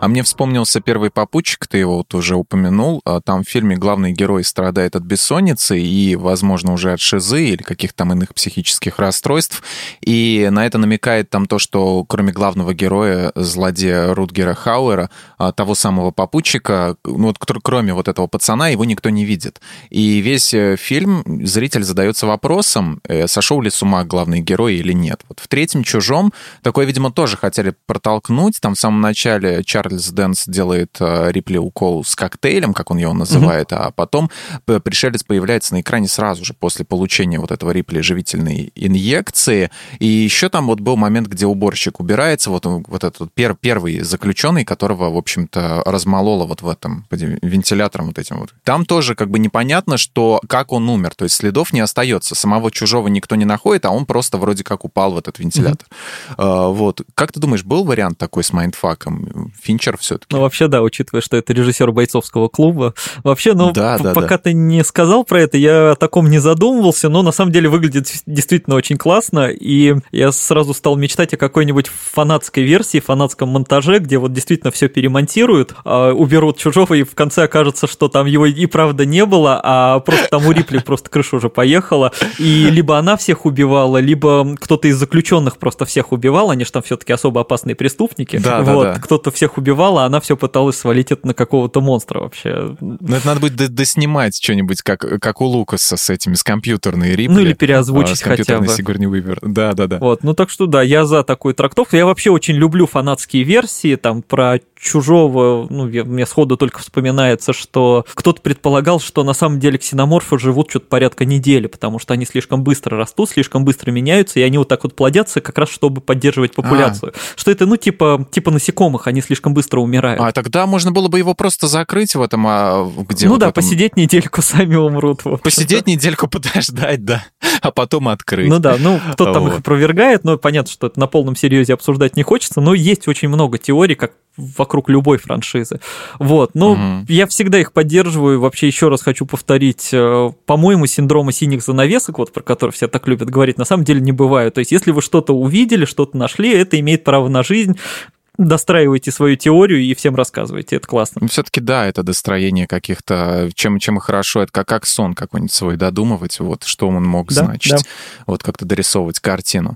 А мне вспомнился первый попутчик, ты его вот уже упомянул. А там в фильме главный герой страдает от бессонницы и, возможно, уже от шизы или каких-то там иных психических расстройств. И на это намекает там то, что кроме главного героя, злодея Рутгера Хауэра, а, того самого попутчика, ну вот кроме вот этого пацана, его никто не видит. И весь э, фильм зритель задается вопросом, э, сошел ли с ума главный герой или нет. Вот в третьем «Чужом» такое, видимо, тоже хотели протолкнуть. Там в самом начале Чарльз Чарльз Дэнс делает э, Рипли укол с коктейлем, как он его называет, mm-hmm. а потом пришелец появляется на экране сразу же после получения вот этого Рипли живительной инъекции. И еще там вот был момент, где уборщик убирается, вот, вот этот пер, первый заключенный, которого, в общем-то, размололо вот в этом вентилятором вот этим вот. Там тоже как бы непонятно, что как он умер, то есть следов не остается, самого чужого никто не находит, а он просто вроде как упал в этот вентилятор. Mm-hmm. А, вот. Как ты думаешь, был вариант такой с mindfuck ом? Финчер все-таки. Ну, вообще, да, учитывая, что это режиссер бойцовского клуба. Вообще, ну, да, да, пока да. ты не сказал про это, я о таком не задумывался, но на самом деле выглядит действительно очень классно, и я сразу стал мечтать о какой-нибудь фанатской версии, фанатском монтаже, где вот действительно все перемонтируют, а, уберут чужого, и в конце окажется, что там его и правда не было, а просто там у Рипли просто крыша уже поехала, и либо она всех убивала, либо кто-то из заключенных просто всех убивал, они же там все-таки особо опасные преступники, да, вот, да, да. кто-то всех убивал убивал, а она все пыталась свалить это на какого-то монстра вообще. Ну, это надо будет доснимать что-нибудь, как, как у Лукаса с этими, с компьютерной Рипли. Ну, или переозвучить а, хотя бы. Сигурни Уивер. Да, да, да. Вот, ну так что да, я за такую трактовку. Я вообще очень люблю фанатские версии, там, про чужого, ну, мне сходу только вспоминается, что кто-то предполагал, что на самом деле ксеноморфы живут что-то порядка недели, потому что они слишком быстро растут, слишком быстро меняются, и они вот так вот плодятся, как раз чтобы поддерживать популяцию. А. Что это, ну, типа, типа насекомых, они слишком быстро умирают. А тогда можно было бы его просто закрыть в этом, а где Ну вот да, этом... посидеть недельку, сами умрут. Посидеть недельку, подождать, да, а потом открыть. Ну да, ну, кто-то там их опровергает, но понятно, что это на полном серьезе обсуждать не хочется, но есть очень много теорий, как вокруг любой франшизы. Вот, ну, угу. я всегда их поддерживаю. Вообще, еще раз хочу повторить, э, по-моему, синдрома синих занавесок, вот про который все так любят говорить, на самом деле не бывает. То есть, если вы что-то увидели, что-то нашли, это имеет право на жизнь достраивайте свою теорию и всем рассказывайте. Это классно. Все-таки да, это достроение каких-то, чем, чем и хорошо, это как, как сон какой-нибудь свой додумывать, вот что он мог да, значить, да. вот как-то дорисовывать картину.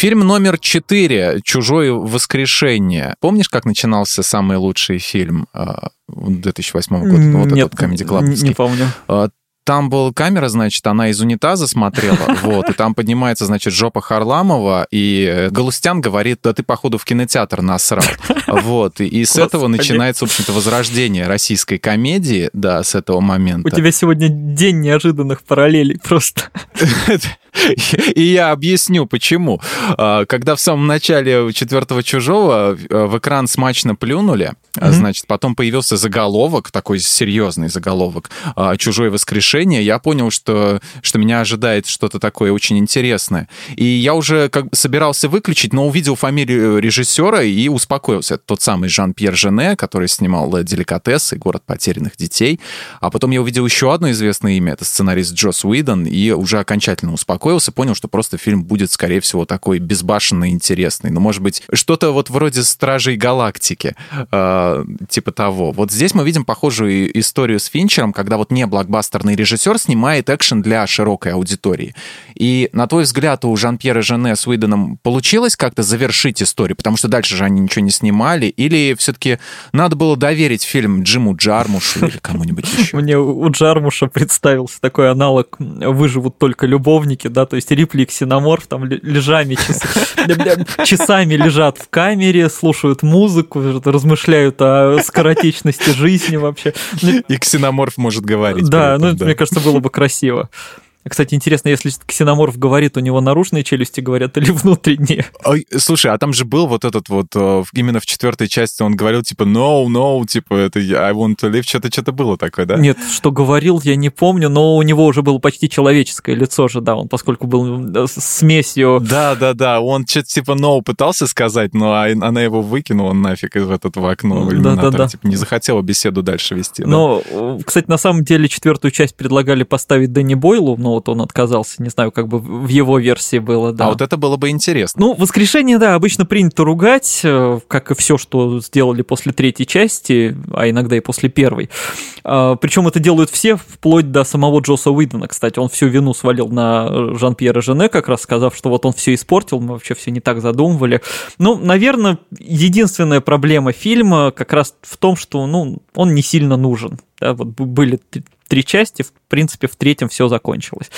Фильм номер четыре «Чужое воскрешение». Помнишь, как начинался самый лучший фильм 2008 а, года? Вот Нет, этот Comedy Club. Не помню. А, там была камера, значит, она из унитаза смотрела, вот, и там поднимается, значит, жопа Харламова, и Галустян говорит, да ты, походу, в кинотеатр насрал. Вот, и, и с этого начинается, в общем-то, возрождение российской комедии, да, с этого момента. У тебя сегодня день неожиданных параллелей просто. И я объясню, почему. А, когда в самом начале четвертого чужого э, в экран смачно плюнули, mm-hmm. значит, потом появился заголовок, такой серьезный заголовок а, «Чужое воскрешение», я понял, что, что меня ожидает что-то такое очень интересное. И я уже как бы собирался выключить, но увидел фамилию режиссера и успокоился. Это тот самый Жан-Пьер Жене, который снимал «Деликатесы», «Город потерянных детей». А потом я увидел еще одно известное имя, это сценарист Джос Уидон, и уже окончательно успокоился успокоился, понял, что просто фильм будет, скорее всего, такой безбашенный, интересный. Ну, может быть, что-то вот вроде «Стражей Галактики», э, типа того. Вот здесь мы видим похожую историю с Финчером, когда вот не блокбастерный режиссер снимает экшен для широкой аудитории. И, на твой взгляд, у Жан-Пьера Жене с Уидоном получилось как-то завершить историю, потому что дальше же они ничего не снимали, или все-таки надо было доверить фильм Джиму Джармушу или кому-нибудь еще? Мне у Джармуша представился такой аналог «Выживут только любовники», да, то есть Рипли и Ксеноморф там лежами, часами лежат в камере, слушают музыку, размышляют о скоротечности жизни вообще. И Ксеноморф может говорить. Да, ну, мне кажется, было бы красиво. Кстати, интересно, если ксеноморф говорит, у него наружные челюсти говорят или внутренние? Ой, слушай, а там же был вот этот вот, э, именно в четвертой части он говорил, типа, no, no, типа, это I want to live, что-то что-то было такое, да? Нет, что говорил, я не помню, но у него уже было почти человеческое лицо же, да, он поскольку был э, смесью... Да, да, да, он что-то типа no пытался сказать, но а, она его выкинула нафиг из этого окна да, да, да. типа, не захотела беседу дальше вести. Но, да. кстати, на самом деле четвертую часть предлагали поставить Дэнни Бойлу, но вот он отказался. Не знаю, как бы в его версии было, да. А вот это было бы интересно. Ну, «Воскрешение», да, обычно принято ругать, э, как и все, что сделали после третьей части, а иногда и после первой. А, Причем это делают все, вплоть до самого Джоса Уидона, кстати. Он всю вину свалил на Жан-Пьера Жене, как раз сказав, что вот он все испортил, мы вообще все не так задумывали. Ну, наверное, единственная проблема фильма как раз в том, что ну, он не сильно нужен. Да, вот были три части, в принципе, в третьем все закончилось.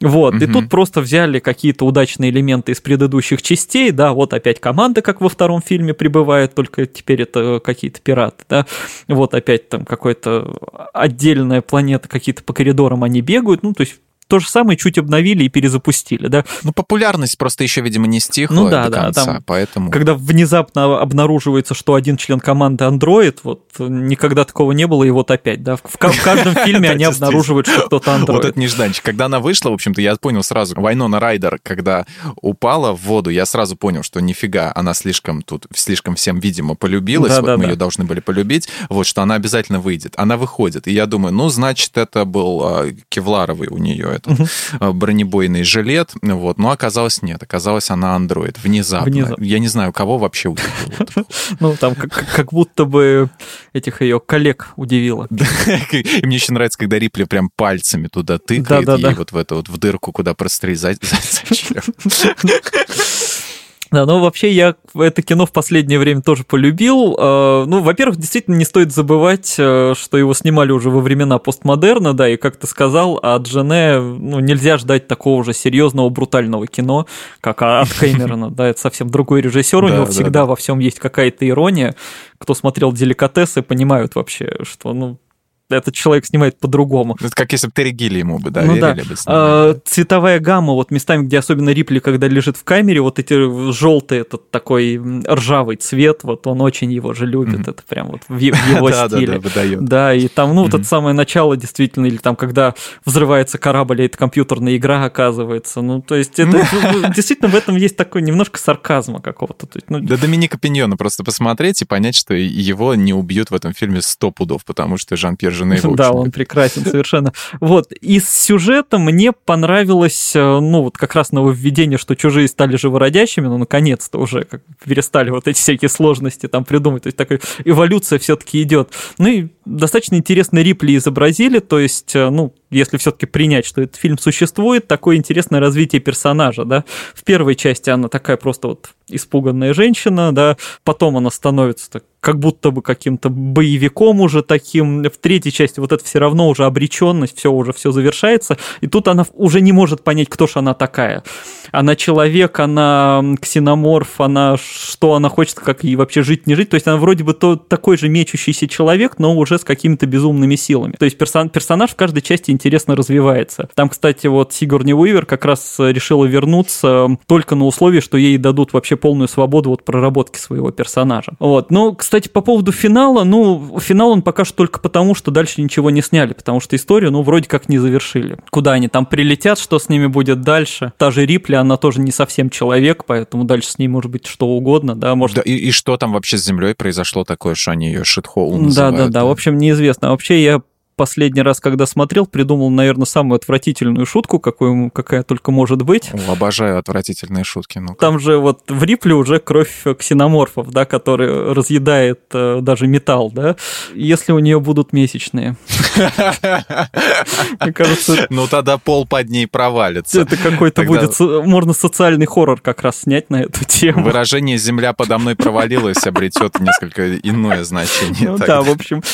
Вот, угу. и тут просто взяли какие-то удачные элементы из предыдущих частей, да, вот опять команда, как во втором фильме, прибывает, только теперь это какие-то пираты, да, вот опять там какая-то отдельная планета, какие-то по коридорам они бегают, ну, то есть то же самое чуть обновили и перезапустили, да. Ну, популярность просто еще, видимо, не стихла ну, да, до да, конца, там, поэтому... Когда внезапно обнаруживается, что один член команды андроид, вот никогда такого не было, и вот опять, да, в, в каждом фильме они обнаруживают, что кто-то андроид. Вот это нежданчик. Когда она вышла, в общем-то, я понял сразу, Вайнона Райдер, когда упала в воду, я сразу понял, что нифига, она слишком тут, слишком всем, видимо, полюбилась, да, вот да, мы да. ее должны были полюбить, вот, что она обязательно выйдет. Она выходит, и я думаю, ну, значит, это был а, кевларовый у нее этот угу. бронебойный жилет, вот, но оказалось нет, оказалось она андроид, внезапно. внезапно. Я не знаю, кого вообще удивило. Ну, там как будто бы этих ее коллег удивило. И мне еще нравится, когда Рипли прям пальцами туда тыкает, и вот в эту вот в дырку, куда прострелить зачем. Да, но вообще я это кино в последнее время тоже полюбил. Э, ну, во-первых, действительно не стоит забывать, э, что его снимали уже во времена постмодерна, да, и как ты сказал, от Жене ну, нельзя ждать такого же серьезного брутального кино, как от Кэмерона, да, это совсем другой режиссер, у него всегда во всем есть какая-то ирония. Кто смотрел «Деликатесы», понимают вообще, что, ну, этот человек снимает по-другому. Это как если бы Терри Гилли ему бы доверили ну, да. бы а, Цветовая гамма, вот местами, где особенно Рипли, когда лежит в камере, вот эти желтые, этот такой ржавый цвет, вот он очень его же любит, mm-hmm. это прям вот в, его стиле. Да, да, да, и там, ну, вот это самое начало действительно, или там, когда взрывается корабль, и это компьютерная игра оказывается, ну, то есть это ну, действительно в этом есть такой немножко сарказма какого-то. Ну, да Доминика Пиньона просто посмотреть и понять, что его не убьют в этом фильме сто пудов, потому что Жан-Пьер жены Да, он прекрасен совершенно. Вот, из сюжета мне понравилось, э, ну, вот как раз нововведение, что чужие стали живородящими, ну, наконец-то уже как перестали вот эти всякие сложности там придумать, то есть такая эволюция все-таки идет. Ну и достаточно интересно Рипли изобразили, то есть, э, ну, если все-таки принять, что этот фильм существует, такое интересное развитие персонажа, да. В первой части она такая просто вот испуганная женщина, да, потом она становится так, как будто бы каким-то боевиком уже таким. В третьей части вот это все равно уже обреченность, все уже все завершается, и тут она уже не может понять, кто же она такая. Она человек, она ксеноморф, она что она хочет, как ей вообще жить, не жить. То есть она вроде бы то, такой же мечущийся человек, но уже с какими-то безумными силами. То есть персон, персонаж в каждой части интересно развивается. Там, кстати, вот Сигурни Уивер как раз решила вернуться только на условии, что ей дадут вообще полную свободу вот проработки своего персонажа. Вот. Но, кстати, по поводу финала, ну, финал он пока что только потому, что дальше ничего не сняли, потому что историю, ну, вроде как не завершили. Куда они там прилетят, что с ними будет дальше? Та же Рипли, она тоже не совсем человек, поэтому дальше с ней может быть что угодно, да, может... Да, и, и что там вообще с Землей произошло такое, что они ее шитхоу называют? Да, да, да, в общем, неизвестно. А вообще я последний раз, когда смотрел, придумал, наверное, самую отвратительную шутку, какую, какая только может быть. О, обожаю отвратительные шутки. ну -ка. Там же вот в Рипле уже кровь ксеноморфов, да, который разъедает э, даже металл, да, если у нее будут месячные. Мне кажется... Ну тогда пол под ней провалится. Это какой-то будет, можно социальный хоррор как раз снять на эту тему. Выражение «земля подо мной провалилась» обретет несколько иное значение. Ну да, в общем.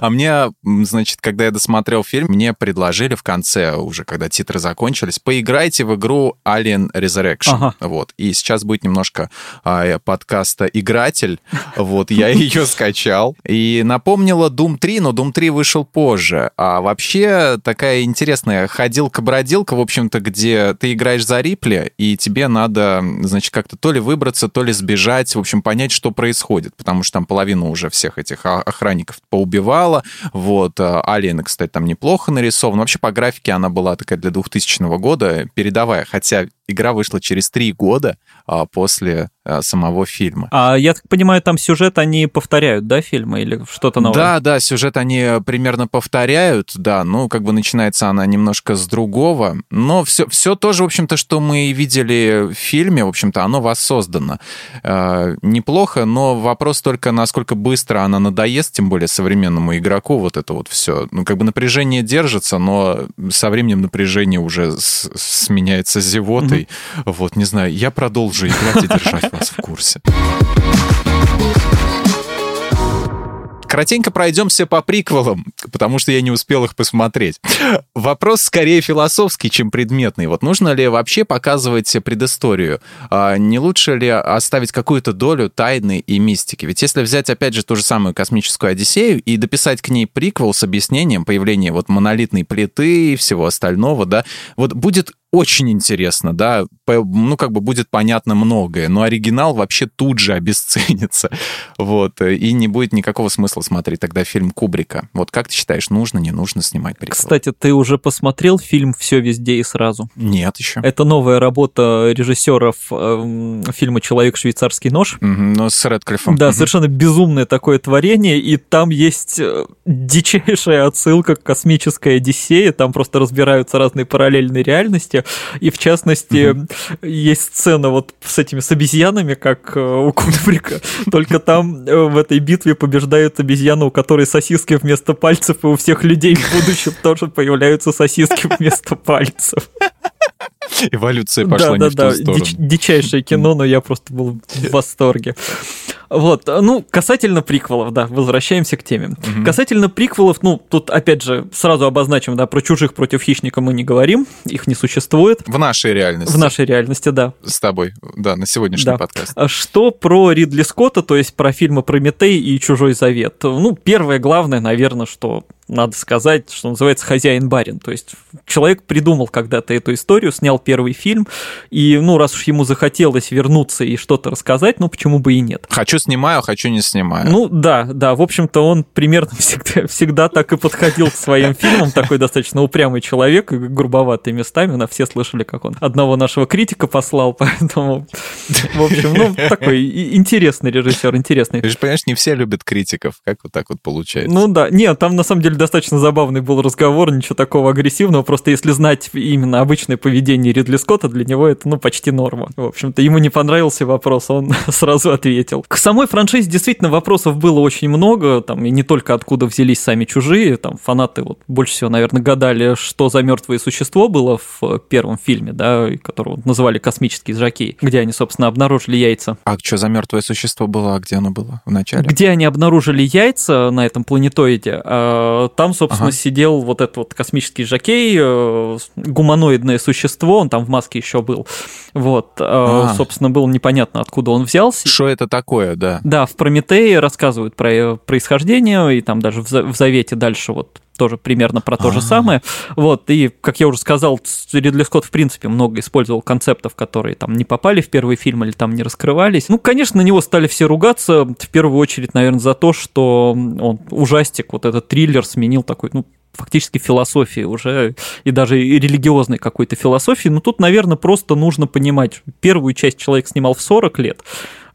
А мне значит, когда я досмотрел фильм, мне предложили в конце, уже когда титры закончились, поиграйте в игру Alien Resurrection. Ага. Вот. И сейчас будет немножко а, подкаста «Игратель». Вот, я ее скачал. И напомнила Doom 3, но Doom 3 вышел позже. А вообще такая интересная ходилка-бродилка, в общем-то, где ты играешь за Рипли, и тебе надо, значит, как-то то ли выбраться, то ли сбежать, в общем, понять, что происходит, потому что там половину уже всех этих охранников поубивала, вот, вот. Алиена, кстати, там неплохо нарисована. Вообще по графике она была такая для 2000 года передовая, хотя игра вышла через три года а, после самого фильма. А я так понимаю, там сюжет они повторяют, да, фильмы или что-то новое? Да, да, сюжет они примерно повторяют, да, ну, как бы начинается она немножко с другого, но все, все тоже, в общем-то, что мы видели в фильме, в общем-то, оно воссоздано. Э, неплохо, но вопрос только, насколько быстро она надоест, тем более современному игроку, вот это вот все. Ну, как бы напряжение держится, но со временем напряжение уже с- сменяется зевотой, этой. Вот, не знаю, я продолжу играть и держать вас в курсе. Кратенько пройдемся по приквелам, потому что я не успел их посмотреть. Вопрос скорее философский, чем предметный. Вот нужно ли вообще показывать предысторию? А не лучше ли оставить какую-то долю тайны и мистики? Ведь если взять, опять же, ту же самую космическую Одиссею и дописать к ней приквел с объяснением появления вот монолитной плиты и всего остального, да, вот будет очень интересно, да, ну, как бы будет понятно многое, но оригинал вообще тут же обесценится, вот, и не будет никакого смысла смотреть тогда фильм Кубрика. Вот как ты считаешь, нужно, не нужно снимать приквел? Кстати, ты уже посмотрел фильм «Все везде и сразу»? Нет еще. Это новая работа режиссеров э, фильма «Человек швейцарский нож». Угу, но с Редклиффом. Да, угу. совершенно безумное такое творение, и там есть э, дичайшая отсылка к космической Одиссее, там просто разбираются разные параллельные реальности, и в частности угу. есть сцена вот с этими с обезьянами, как э, у Кубрика, только там э, в этой битве побеждают обезьяну, у которой сосиски вместо пальцев, и у всех людей в будущем тоже появляются сосиски вместо пальцев. Эволюция пошла да, не да, в ту сторону. дичайшее кино, но я просто был в восторге. Вот, ну, касательно приквелов, да, возвращаемся к теме. Угу. Касательно приквелов, ну, тут, опять же, сразу обозначим, да, про чужих против хищника мы не говорим, их не существует. В нашей реальности. В нашей реальности, да. С тобой, да, на сегодняшний да. подкаст. А что про Ридли Скотта, то есть про фильмы «Прометей» и «Чужой завет»? Ну, первое главное, наверное, что надо сказать, что называется хозяин-барин. То есть человек придумал когда-то эту историю, снял первый фильм, и, ну, раз уж ему захотелось вернуться и что-то рассказать, ну, почему бы и нет. Хочу снимаю, хочу не снимаю. Ну, да, да, в общем-то, он примерно всегда, всегда так и подходил к своим фильмам, такой достаточно упрямый человек, грубоватый местами, на все слышали, как он одного нашего критика послал, поэтому, в общем, ну, такой интересный режиссер, интересный. Ты же понимаешь, не все любят критиков, как вот так вот получается? Ну, да, нет, там, на самом деле, деле достаточно забавный был разговор, ничего такого агрессивного, просто если знать именно обычное поведение Ридли Скотта, для него это, ну, почти норма. В общем-то, ему не понравился вопрос, он сразу ответил. К самой франшизе действительно вопросов было очень много, там, и не только откуда взялись сами чужие, там, фанаты вот больше всего, наверное, гадали, что за мертвое существо было в первом фильме, да, которого называли «Космический жакей», где они, собственно, обнаружили яйца. А что за мертвое существо было, а где оно было в начале? Где они обнаружили яйца на этом планетоиде, а, там, собственно, ага. сидел вот этот вот космический жокей, э, гуманоидное существо, он там в маске еще был. Вот, а. собственно, было непонятно, откуда он взялся. Что это такое, да? Да, в Прометее рассказывают про э, происхождение, и там даже в Завете дальше вот тоже примерно про то же самое. Вот, и, как я уже сказал, Ридли Скотт, в принципе, много использовал концептов, которые там не попали в первый фильм или там не раскрывались. Ну, конечно, на него стали все ругаться, в первую очередь, наверное, за то, что он ужастик, вот этот триллер сменил такой, ну, фактически философии уже, и даже и религиозной какой-то философии. Но тут, наверное, просто нужно понимать, первую часть человек снимал в 40 лет,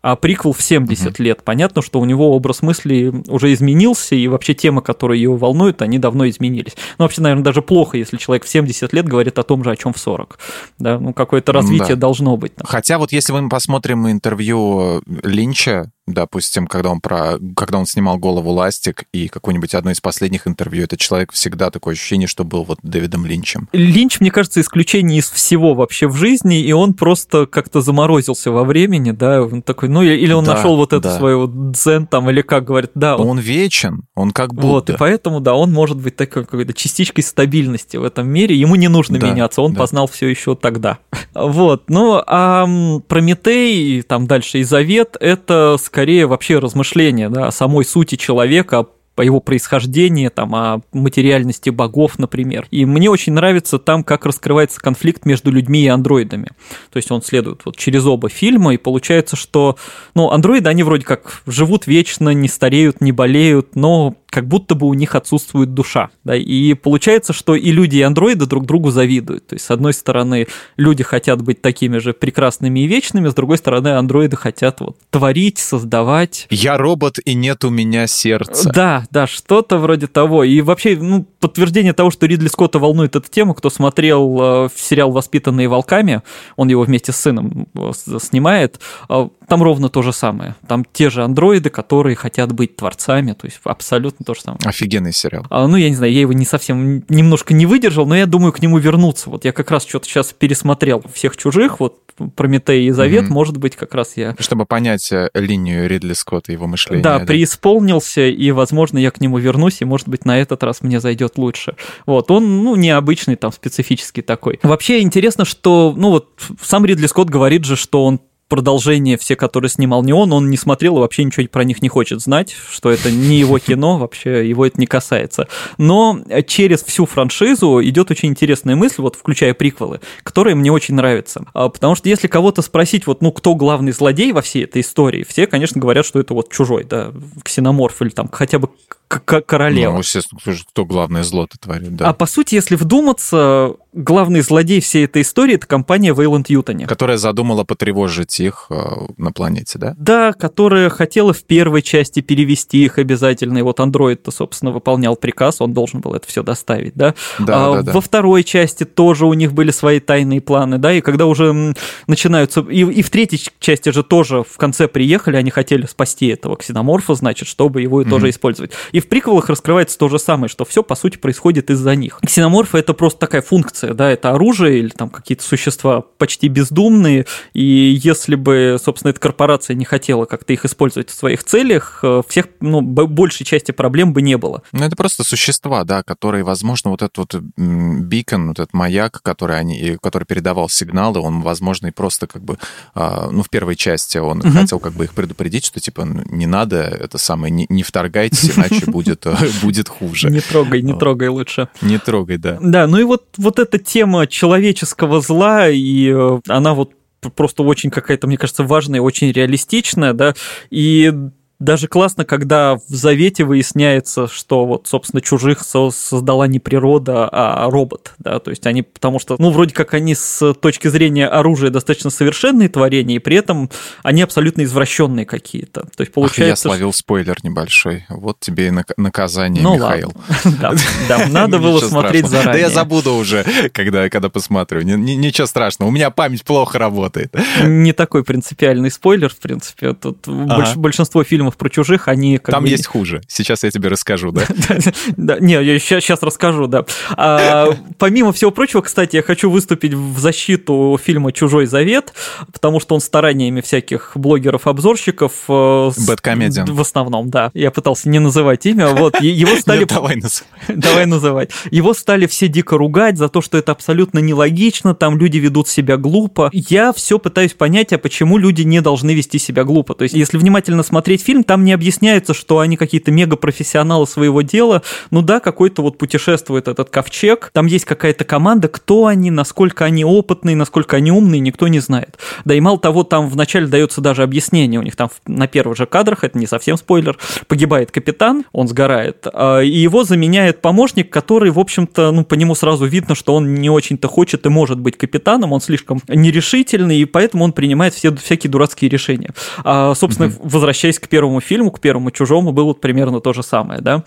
а приквел в 70 угу. лет. Понятно, что у него образ мысли уже изменился, и вообще темы, которые его волнуют, они давно изменились. Ну, вообще, наверное, даже плохо, если человек в 70 лет говорит о том же, о чем в 40. Да, ну, какое-то развитие да. должно быть. Хотя вот если мы посмотрим интервью Линча, допустим, когда он, про, когда он снимал «Голову ластик» и какое-нибудь одно из последних интервью, этот человек всегда такое ощущение, что был вот Дэвидом Линчем. Линч, мне кажется, исключение из всего вообще в жизни, и он просто как-то заморозился во времени, да, он такой, ну, или он да, нашел вот это да. свое дзен там, или как говорит, да. Он, он вечен, он как будто. Вот, и поэтому, да, он может быть такой какой-то частичкой стабильности в этом мире, ему не нужно да, меняться, он да. познал все еще тогда. Вот, ну, а Прометей, там дальше и Завет, это скорее скорее вообще размышления да, о самой сути человека, по его происхождению, там, о материальности богов, например. И мне очень нравится там, как раскрывается конфликт между людьми и андроидами. То есть он следует вот через оба фильма, и получается, что, ну, андроиды, они вроде как живут вечно, не стареют, не болеют, но как будто бы у них отсутствует душа. Да? И получается, что и люди, и андроиды друг другу завидуют. То есть, с одной стороны, люди хотят быть такими же прекрасными и вечными, с другой стороны, андроиды хотят вот творить, создавать. Я робот, и нет у меня сердца. Да, да, что-то вроде того. И вообще, ну, подтверждение того, что Ридли Скотта волнует эта тема, кто смотрел э, сериал «Воспитанные волками», он его вместе с сыном э, снимает, э, там ровно то же самое. Там те же андроиды, которые хотят быть творцами, то есть абсолютно то же самое. Офигенный сериал. А, ну, я не знаю, я его не совсем, немножко не выдержал, но я думаю к нему вернуться. Вот я как раз что-то сейчас пересмотрел всех чужих, вот Прометей и Завет, mm может быть, как раз я... Чтобы понять э, линию Ридли Скотта, его мышления. Да, да, преисполнился, и, возможно, я к нему вернусь, и, может быть, на этот раз мне зайдет лучше. Вот, он, ну, необычный, там, специфический такой. Вообще интересно, что, ну, вот сам Ридли Скотт говорит же, что он продолжение все, которые снимал не он, он не смотрел и вообще ничего про них не хочет знать, что это не его кино, вообще его это не касается. Но через всю франшизу идет очень интересная мысль, вот включая приквелы, которая мне очень нравится. А, потому что если кого-то спросить, вот, ну, кто главный злодей во всей этой истории, все, конечно, говорят, что это вот чужой, да, ксеноморф или там хотя бы королева. Ну, естественно, кто, кто главное зло-то творит, да. А по сути, если вдуматься, главный злодей всей этой истории – это компания Вейланд Ютони. Которая задумала потревожить их э, на планете, да? Да, которая хотела в первой части перевести их обязательно. И вот андроид-то, собственно, выполнял приказ, он должен был это все доставить, да? Да, а да, да. Во второй части тоже у них были свои тайные планы, да, и когда уже начинаются... И, и в третьей части же тоже в конце приехали, они хотели спасти этого ксеноморфа, значит, чтобы его mm-hmm. тоже использовать. И И в приквелах раскрывается то же самое, что все, по сути, происходит из-за них. Ксеноморфы — это просто такая функция, да, это оружие или там какие-то существа почти бездумные, и если бы, собственно, эта корпорация не хотела как-то их использовать в своих целях, э, всех, ну, большей части проблем бы не было. Ну, это просто существа, да, которые, возможно, вот этот вот бикон, вот этот маяк, который они, который передавал сигналы, он, возможно, и просто как бы, а, ну, в первой части он угу. хотел как бы их предупредить, что, типа, не надо это самое, не, не вторгайтесь, иначе будет, э, будет хуже. Не трогай, не трогай лучше. Не трогай, да. Да, ну и вот, вот эта тема человеческого зла, и э, она вот просто очень какая-то, мне кажется, важная, очень реалистичная, да, и даже классно, когда в Завете выясняется, что вот, собственно, чужих создала не природа, а робот, да, то есть они, потому что, ну, вроде как они с точки зрения оружия достаточно совершенные творения, и при этом они абсолютно извращенные какие-то. То есть получается... Ах, я словил спойлер небольшой. Вот тебе и наказание, ну, Михаил. Да, надо было смотреть заранее. Да я забуду уже, когда, когда посмотрю. Ничего страшного, у меня память плохо работает. Не такой принципиальный спойлер, в принципе. Тут большинство фильмов фильмов про чужих, они как Там бы... есть хуже. Сейчас я тебе расскажу, да? Да, не, я сейчас расскажу, да. А, помимо всего прочего, кстати, я хочу выступить в защиту фильма «Чужой завет», потому что он стараниями всяких блогеров-обзорщиков... Э, Бэткомедиан. В основном, да. Я пытался не называть имя, вот. Его стали... давай называй. Давай называть. Его стали все дико ругать за то, что это абсолютно нелогично, там люди ведут себя глупо. Я все пытаюсь понять, а почему люди не должны вести себя глупо. То есть, если внимательно смотреть фильм, фильм, там не объясняется, что они какие-то мега-профессионалы своего дела. Ну да, какой-то вот путешествует этот ковчег, там есть какая-то команда, кто они, насколько они опытные, насколько они умные, никто не знает. Да и мало того, там вначале дается даже объяснение, у них там на первых же кадрах, это не совсем спойлер, погибает капитан, он сгорает, а, и его заменяет помощник, который, в общем-то, ну, по нему сразу видно, что он не очень-то хочет и может быть капитаном, он слишком нерешительный, и поэтому он принимает все всякие дурацкие решения. А, собственно, mm-hmm. возвращаясь к первому первому фильму, к первому «Чужому» было примерно то же самое, да.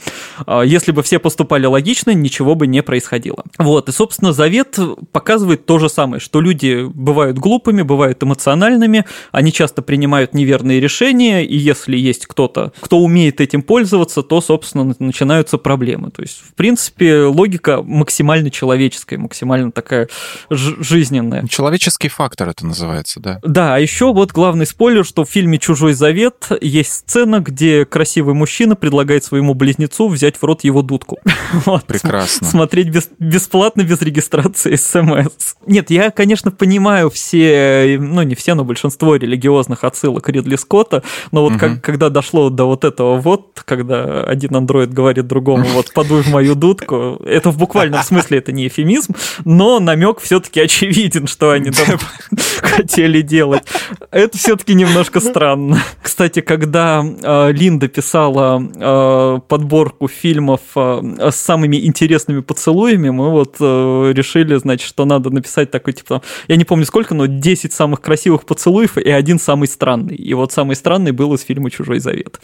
А, если бы все поступали логично, ничего бы не происходило. Вот, и, собственно, «Завет» показывает то же самое, что люди бывают глупыми, бывают эмоциональными, они часто принимают неверные решения, и если есть кто-то, кто умеет этим пользоваться, то, собственно, начинаются проблемы. То есть, в принципе, логика максимально человеческая, максимально такая жизненная. Человеческий фактор это называется, да. Да, а еще вот главный спойлер, что в фильме «Чужой завет» есть сцена, где красивый мужчина предлагает своему близнецу взять в рот его дудку. Вот. Прекрасно. Смотреть без, бесплатно, без регистрации смс. Нет, я, конечно, понимаю все, ну не все, но большинство религиозных отсылок Ридли Скотта, но вот угу. как, когда дошло до вот этого вот, когда один андроид говорит другому, вот подуй в мою дудку, это в буквальном смысле это не эфемизм, но намек все-таки очевиден, что они там хотели делать. Это все-таки немножко странно. Кстати, когда э, Линда писала э, подборку фильмов э, с самыми интересными поцелуями, мы вот э, решили, значит, что надо написать такой, типа, я не помню сколько, но 10 самых красивых поцелуев и один самый странный. И вот самый странный был из фильма «Чужой завет».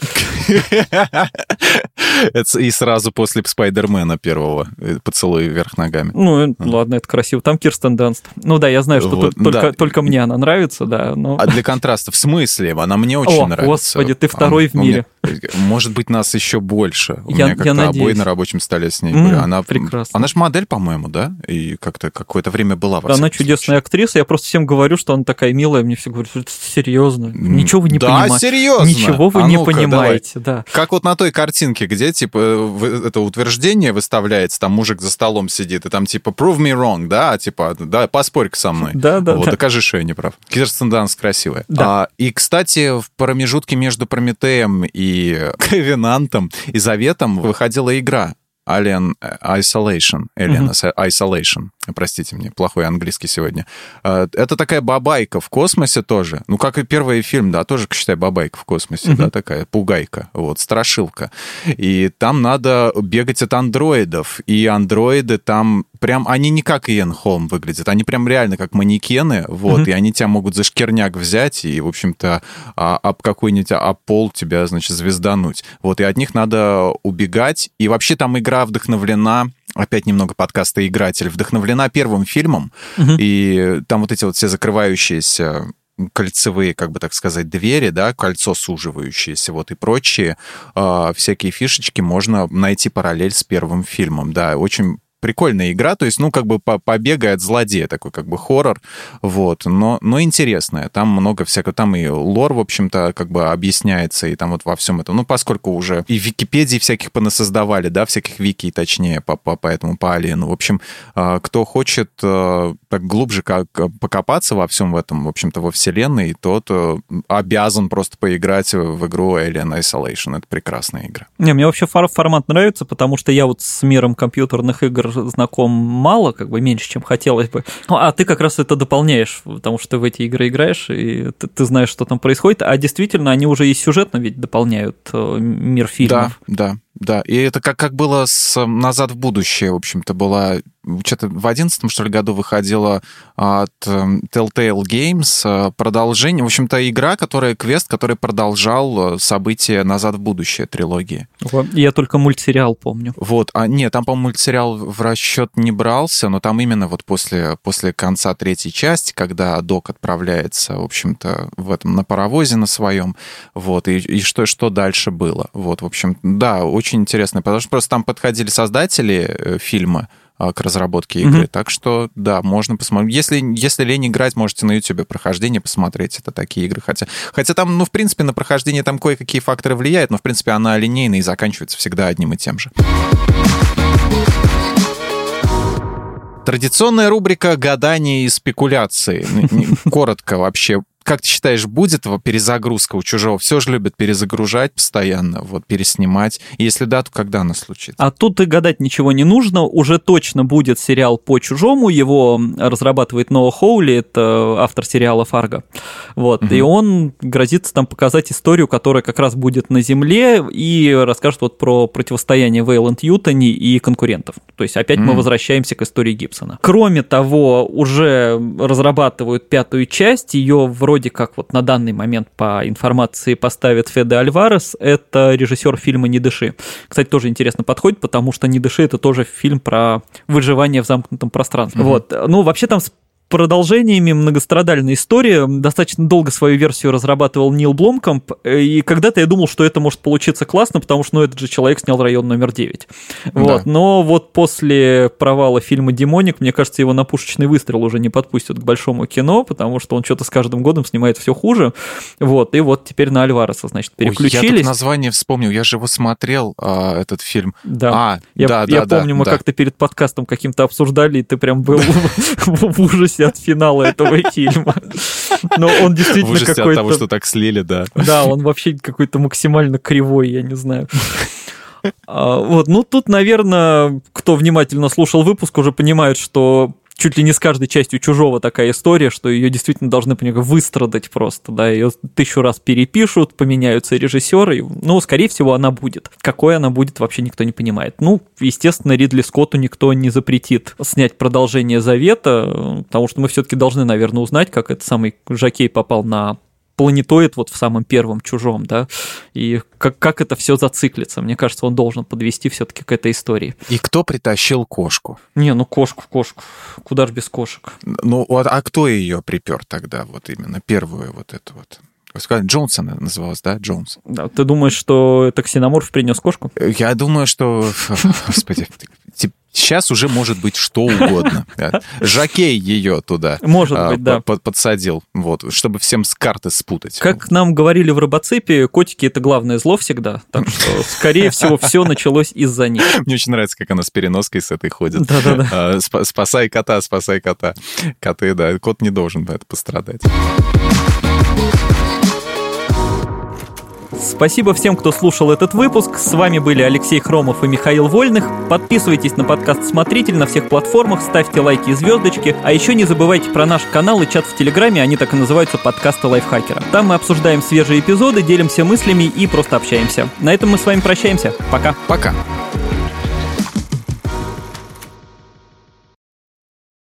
И сразу после Спайдермена первого э, поцелуй вверх ногами. Ну, ладно, это красиво. Там Кирстен Данст. Ну да, я знаю, что только мне она нравится, да. А для контраста, в смысле? Она мне очень нравится. господи, ты второй в мире. Может быть, нас еще больше. У я, меня как-то обои на рабочем столе с ней были. Она, прекрасно. Она же модель, по-моему, да? И как-то какое-то время была. Да, она чудесная случае. актриса. Я просто всем говорю, что она такая милая. Мне все говорят, что серьезно. Ничего вы не да, понимаете. Да, серьезно. Ничего вы а не понимаете, давай. да. Как вот на той картинке, где, типа, это утверждение выставляется, там мужик за столом сидит, и там, типа, prove me wrong, да? Типа, да, поспорь со мной. Да, да, вот, да. докажи, что я не прав. Кирстен Данст красивая. Да. А, и, кстати, в промежутке между Прометеем и Ковенантом и Заветом выходила игра Alien Isolation. Alien mm-hmm. Isolation. Простите мне, плохой английский сегодня. А, это такая бабайка в космосе тоже. Ну, как и первый фильм, да, тоже, считай, бабайка в космосе, mm-hmm. да, такая пугайка, вот, страшилка. И там надо бегать от андроидов. И андроиды там прям, они не как Иэн Холм выглядят, они прям реально как манекены, вот, mm-hmm. и они тебя могут за шкерняк взять и, в общем-то, а, об какой-нибудь об пол тебя, значит, звездануть. Вот, и от них надо убегать. И вообще там игра вдохновлена опять немного подкаста «Игратель», вдохновлена первым фильмом, угу. и там вот эти вот все закрывающиеся кольцевые, как бы так сказать, двери, да, кольцо суживающееся, вот и прочие э, всякие фишечки можно найти параллель с первым фильмом, да, очень прикольная игра, то есть, ну, как бы побегай от злодея, такой как бы хоррор, вот, но, но интересная, там много всякого, там и лор, в общем-то, как бы объясняется, и там вот во всем этом, ну, поскольку уже и Википедии всяких понасоздавали, да, всяких вики, точнее, по, по, по этому, по Алиену, в общем, а, кто хочет а, так глубже как покопаться во всем в этом, в общем-то, во вселенной, тот э, обязан просто поиграть в игру Alien Isolation, это прекрасная игра. Не, мне вообще формат нравится, потому что я вот с миром компьютерных игр знаком мало, как бы меньше, чем хотелось бы. Ну, а ты как раз это дополняешь, потому что ты в эти игры играешь, и ты, ты знаешь, что там происходит. А действительно, они уже и сюжетно ведь дополняют э, мир фильмов. Да, да. Да, и это как, как было с «Назад в будущее», в общем-то, была что-то в одиннадцатом, что ли, году выходила от эм, Telltale Games э, продолжение, в общем-то, игра, которая, квест, который продолжал э, события «Назад в будущее» трилогии. Я только мультсериал помню. Вот, а нет, там, по-моему, мультсериал в расчет не брался, но там именно вот после, после конца третьей части, когда Док отправляется, в общем-то, в этом, на паровозе на своем, вот, и, и что, что дальше было. Вот, в общем, да, очень интересно, потому что просто там подходили создатели э, фильма, а, к разработке игры. Mm-hmm. Так что, да, можно посмотреть. Если, если лень играть, можете на YouTube прохождение посмотреть. Это такие игры. Хотя, хотя там, ну, в принципе, на прохождение там кое-какие факторы влияют, но, в принципе, она линейная и заканчивается всегда одним и тем же. Традиционная рубрика «Гадания и спекуляции». Коротко вообще, как ты считаешь, будет перезагрузка у чужого? Все же любят перезагружать постоянно, вот переснимать. И если да, то когда она случится? А тут и гадать ничего не нужно. Уже точно будет сериал по чужому. Его разрабатывает Ноа Хоули, это автор сериала Фарго. Вот. Угу. И он грозится там показать историю, которая как раз будет на Земле и расскажет вот про противостояние Вейланд Ютони и конкурентов. То есть опять угу. мы возвращаемся к истории Гибсона. Кроме того, уже разрабатывают пятую часть. Ее вроде вроде как вот на данный момент по информации поставит Феде Альварес, это режиссер фильма «Не дыши». Кстати, тоже интересно подходит, потому что «Не дыши» — это тоже фильм про выживание в замкнутом пространстве. Угу. Вот. Ну, вообще там продолжениями многострадальной истории. Достаточно долго свою версию разрабатывал Нил Бломкомп, и когда-то я думал, что это может получиться классно, потому что ну, этот же человек снял «Район номер 9». Вот. Да. Но вот после провала фильма «Демоник», мне кажется, его на пушечный выстрел уже не подпустят к большому кино, потому что он что-то с каждым годом снимает все хуже. Вот. И вот теперь на Альвареса, значит, переключились. Ой, я тут название вспомнил, я же его смотрел, а, этот фильм. Да, а, я, да, я да, помню, да, мы да. как-то перед подкастом каким-то обсуждали, и ты прям был в ужасе ужасе от финала этого фильма. Но он действительно какой-то... от того, что так слили, да. Да, он вообще какой-то максимально кривой, я не знаю. А, вот, ну тут, наверное, кто внимательно слушал выпуск, уже понимает, что чуть ли не с каждой частью чужого такая история, что ее действительно должны понимаю, выстрадать просто, да, ее тысячу раз перепишут, поменяются режиссеры, ну, скорее всего, она будет. Какой она будет, вообще никто не понимает. Ну, естественно, Ридли Скотту никто не запретит снять продолжение Завета, потому что мы все-таки должны, наверное, узнать, как этот самый Жакей попал на планетоид вот в самом первом чужом, да, и как, как это все зациклится. Мне кажется, он должен подвести все-таки к этой истории. И кто притащил кошку? Не, ну кошку, кошку. Куда же без кошек? Ну, а кто ее припер тогда, вот именно первую вот эту вот? Джонсон называлась, да? Джонс. Да, ты думаешь, что это ксеноморф принес кошку? Я думаю, что... Господи, Сейчас уже может быть что угодно. Жакей ее туда может а, быть, да. подсадил, вот, чтобы всем с карты спутать. Как нам говорили в робоцепе, котики это главное зло всегда, так что, скорее всего, все началось из-за них. Мне очень нравится, как она с переноской с этой ходит. Да-да-да. А, спасай кота, спасай кота. Коты, да, кот не должен это пострадать. Спасибо всем, кто слушал этот выпуск. С вами были Алексей Хромов и Михаил Вольных. Подписывайтесь на подкаст «Смотритель» на всех платформах, ставьте лайки и звездочки. А еще не забывайте про наш канал и чат в Телеграме, они так и называются «Подкасты лайфхакера». Там мы обсуждаем свежие эпизоды, делимся мыслями и просто общаемся. На этом мы с вами прощаемся. Пока. Пока.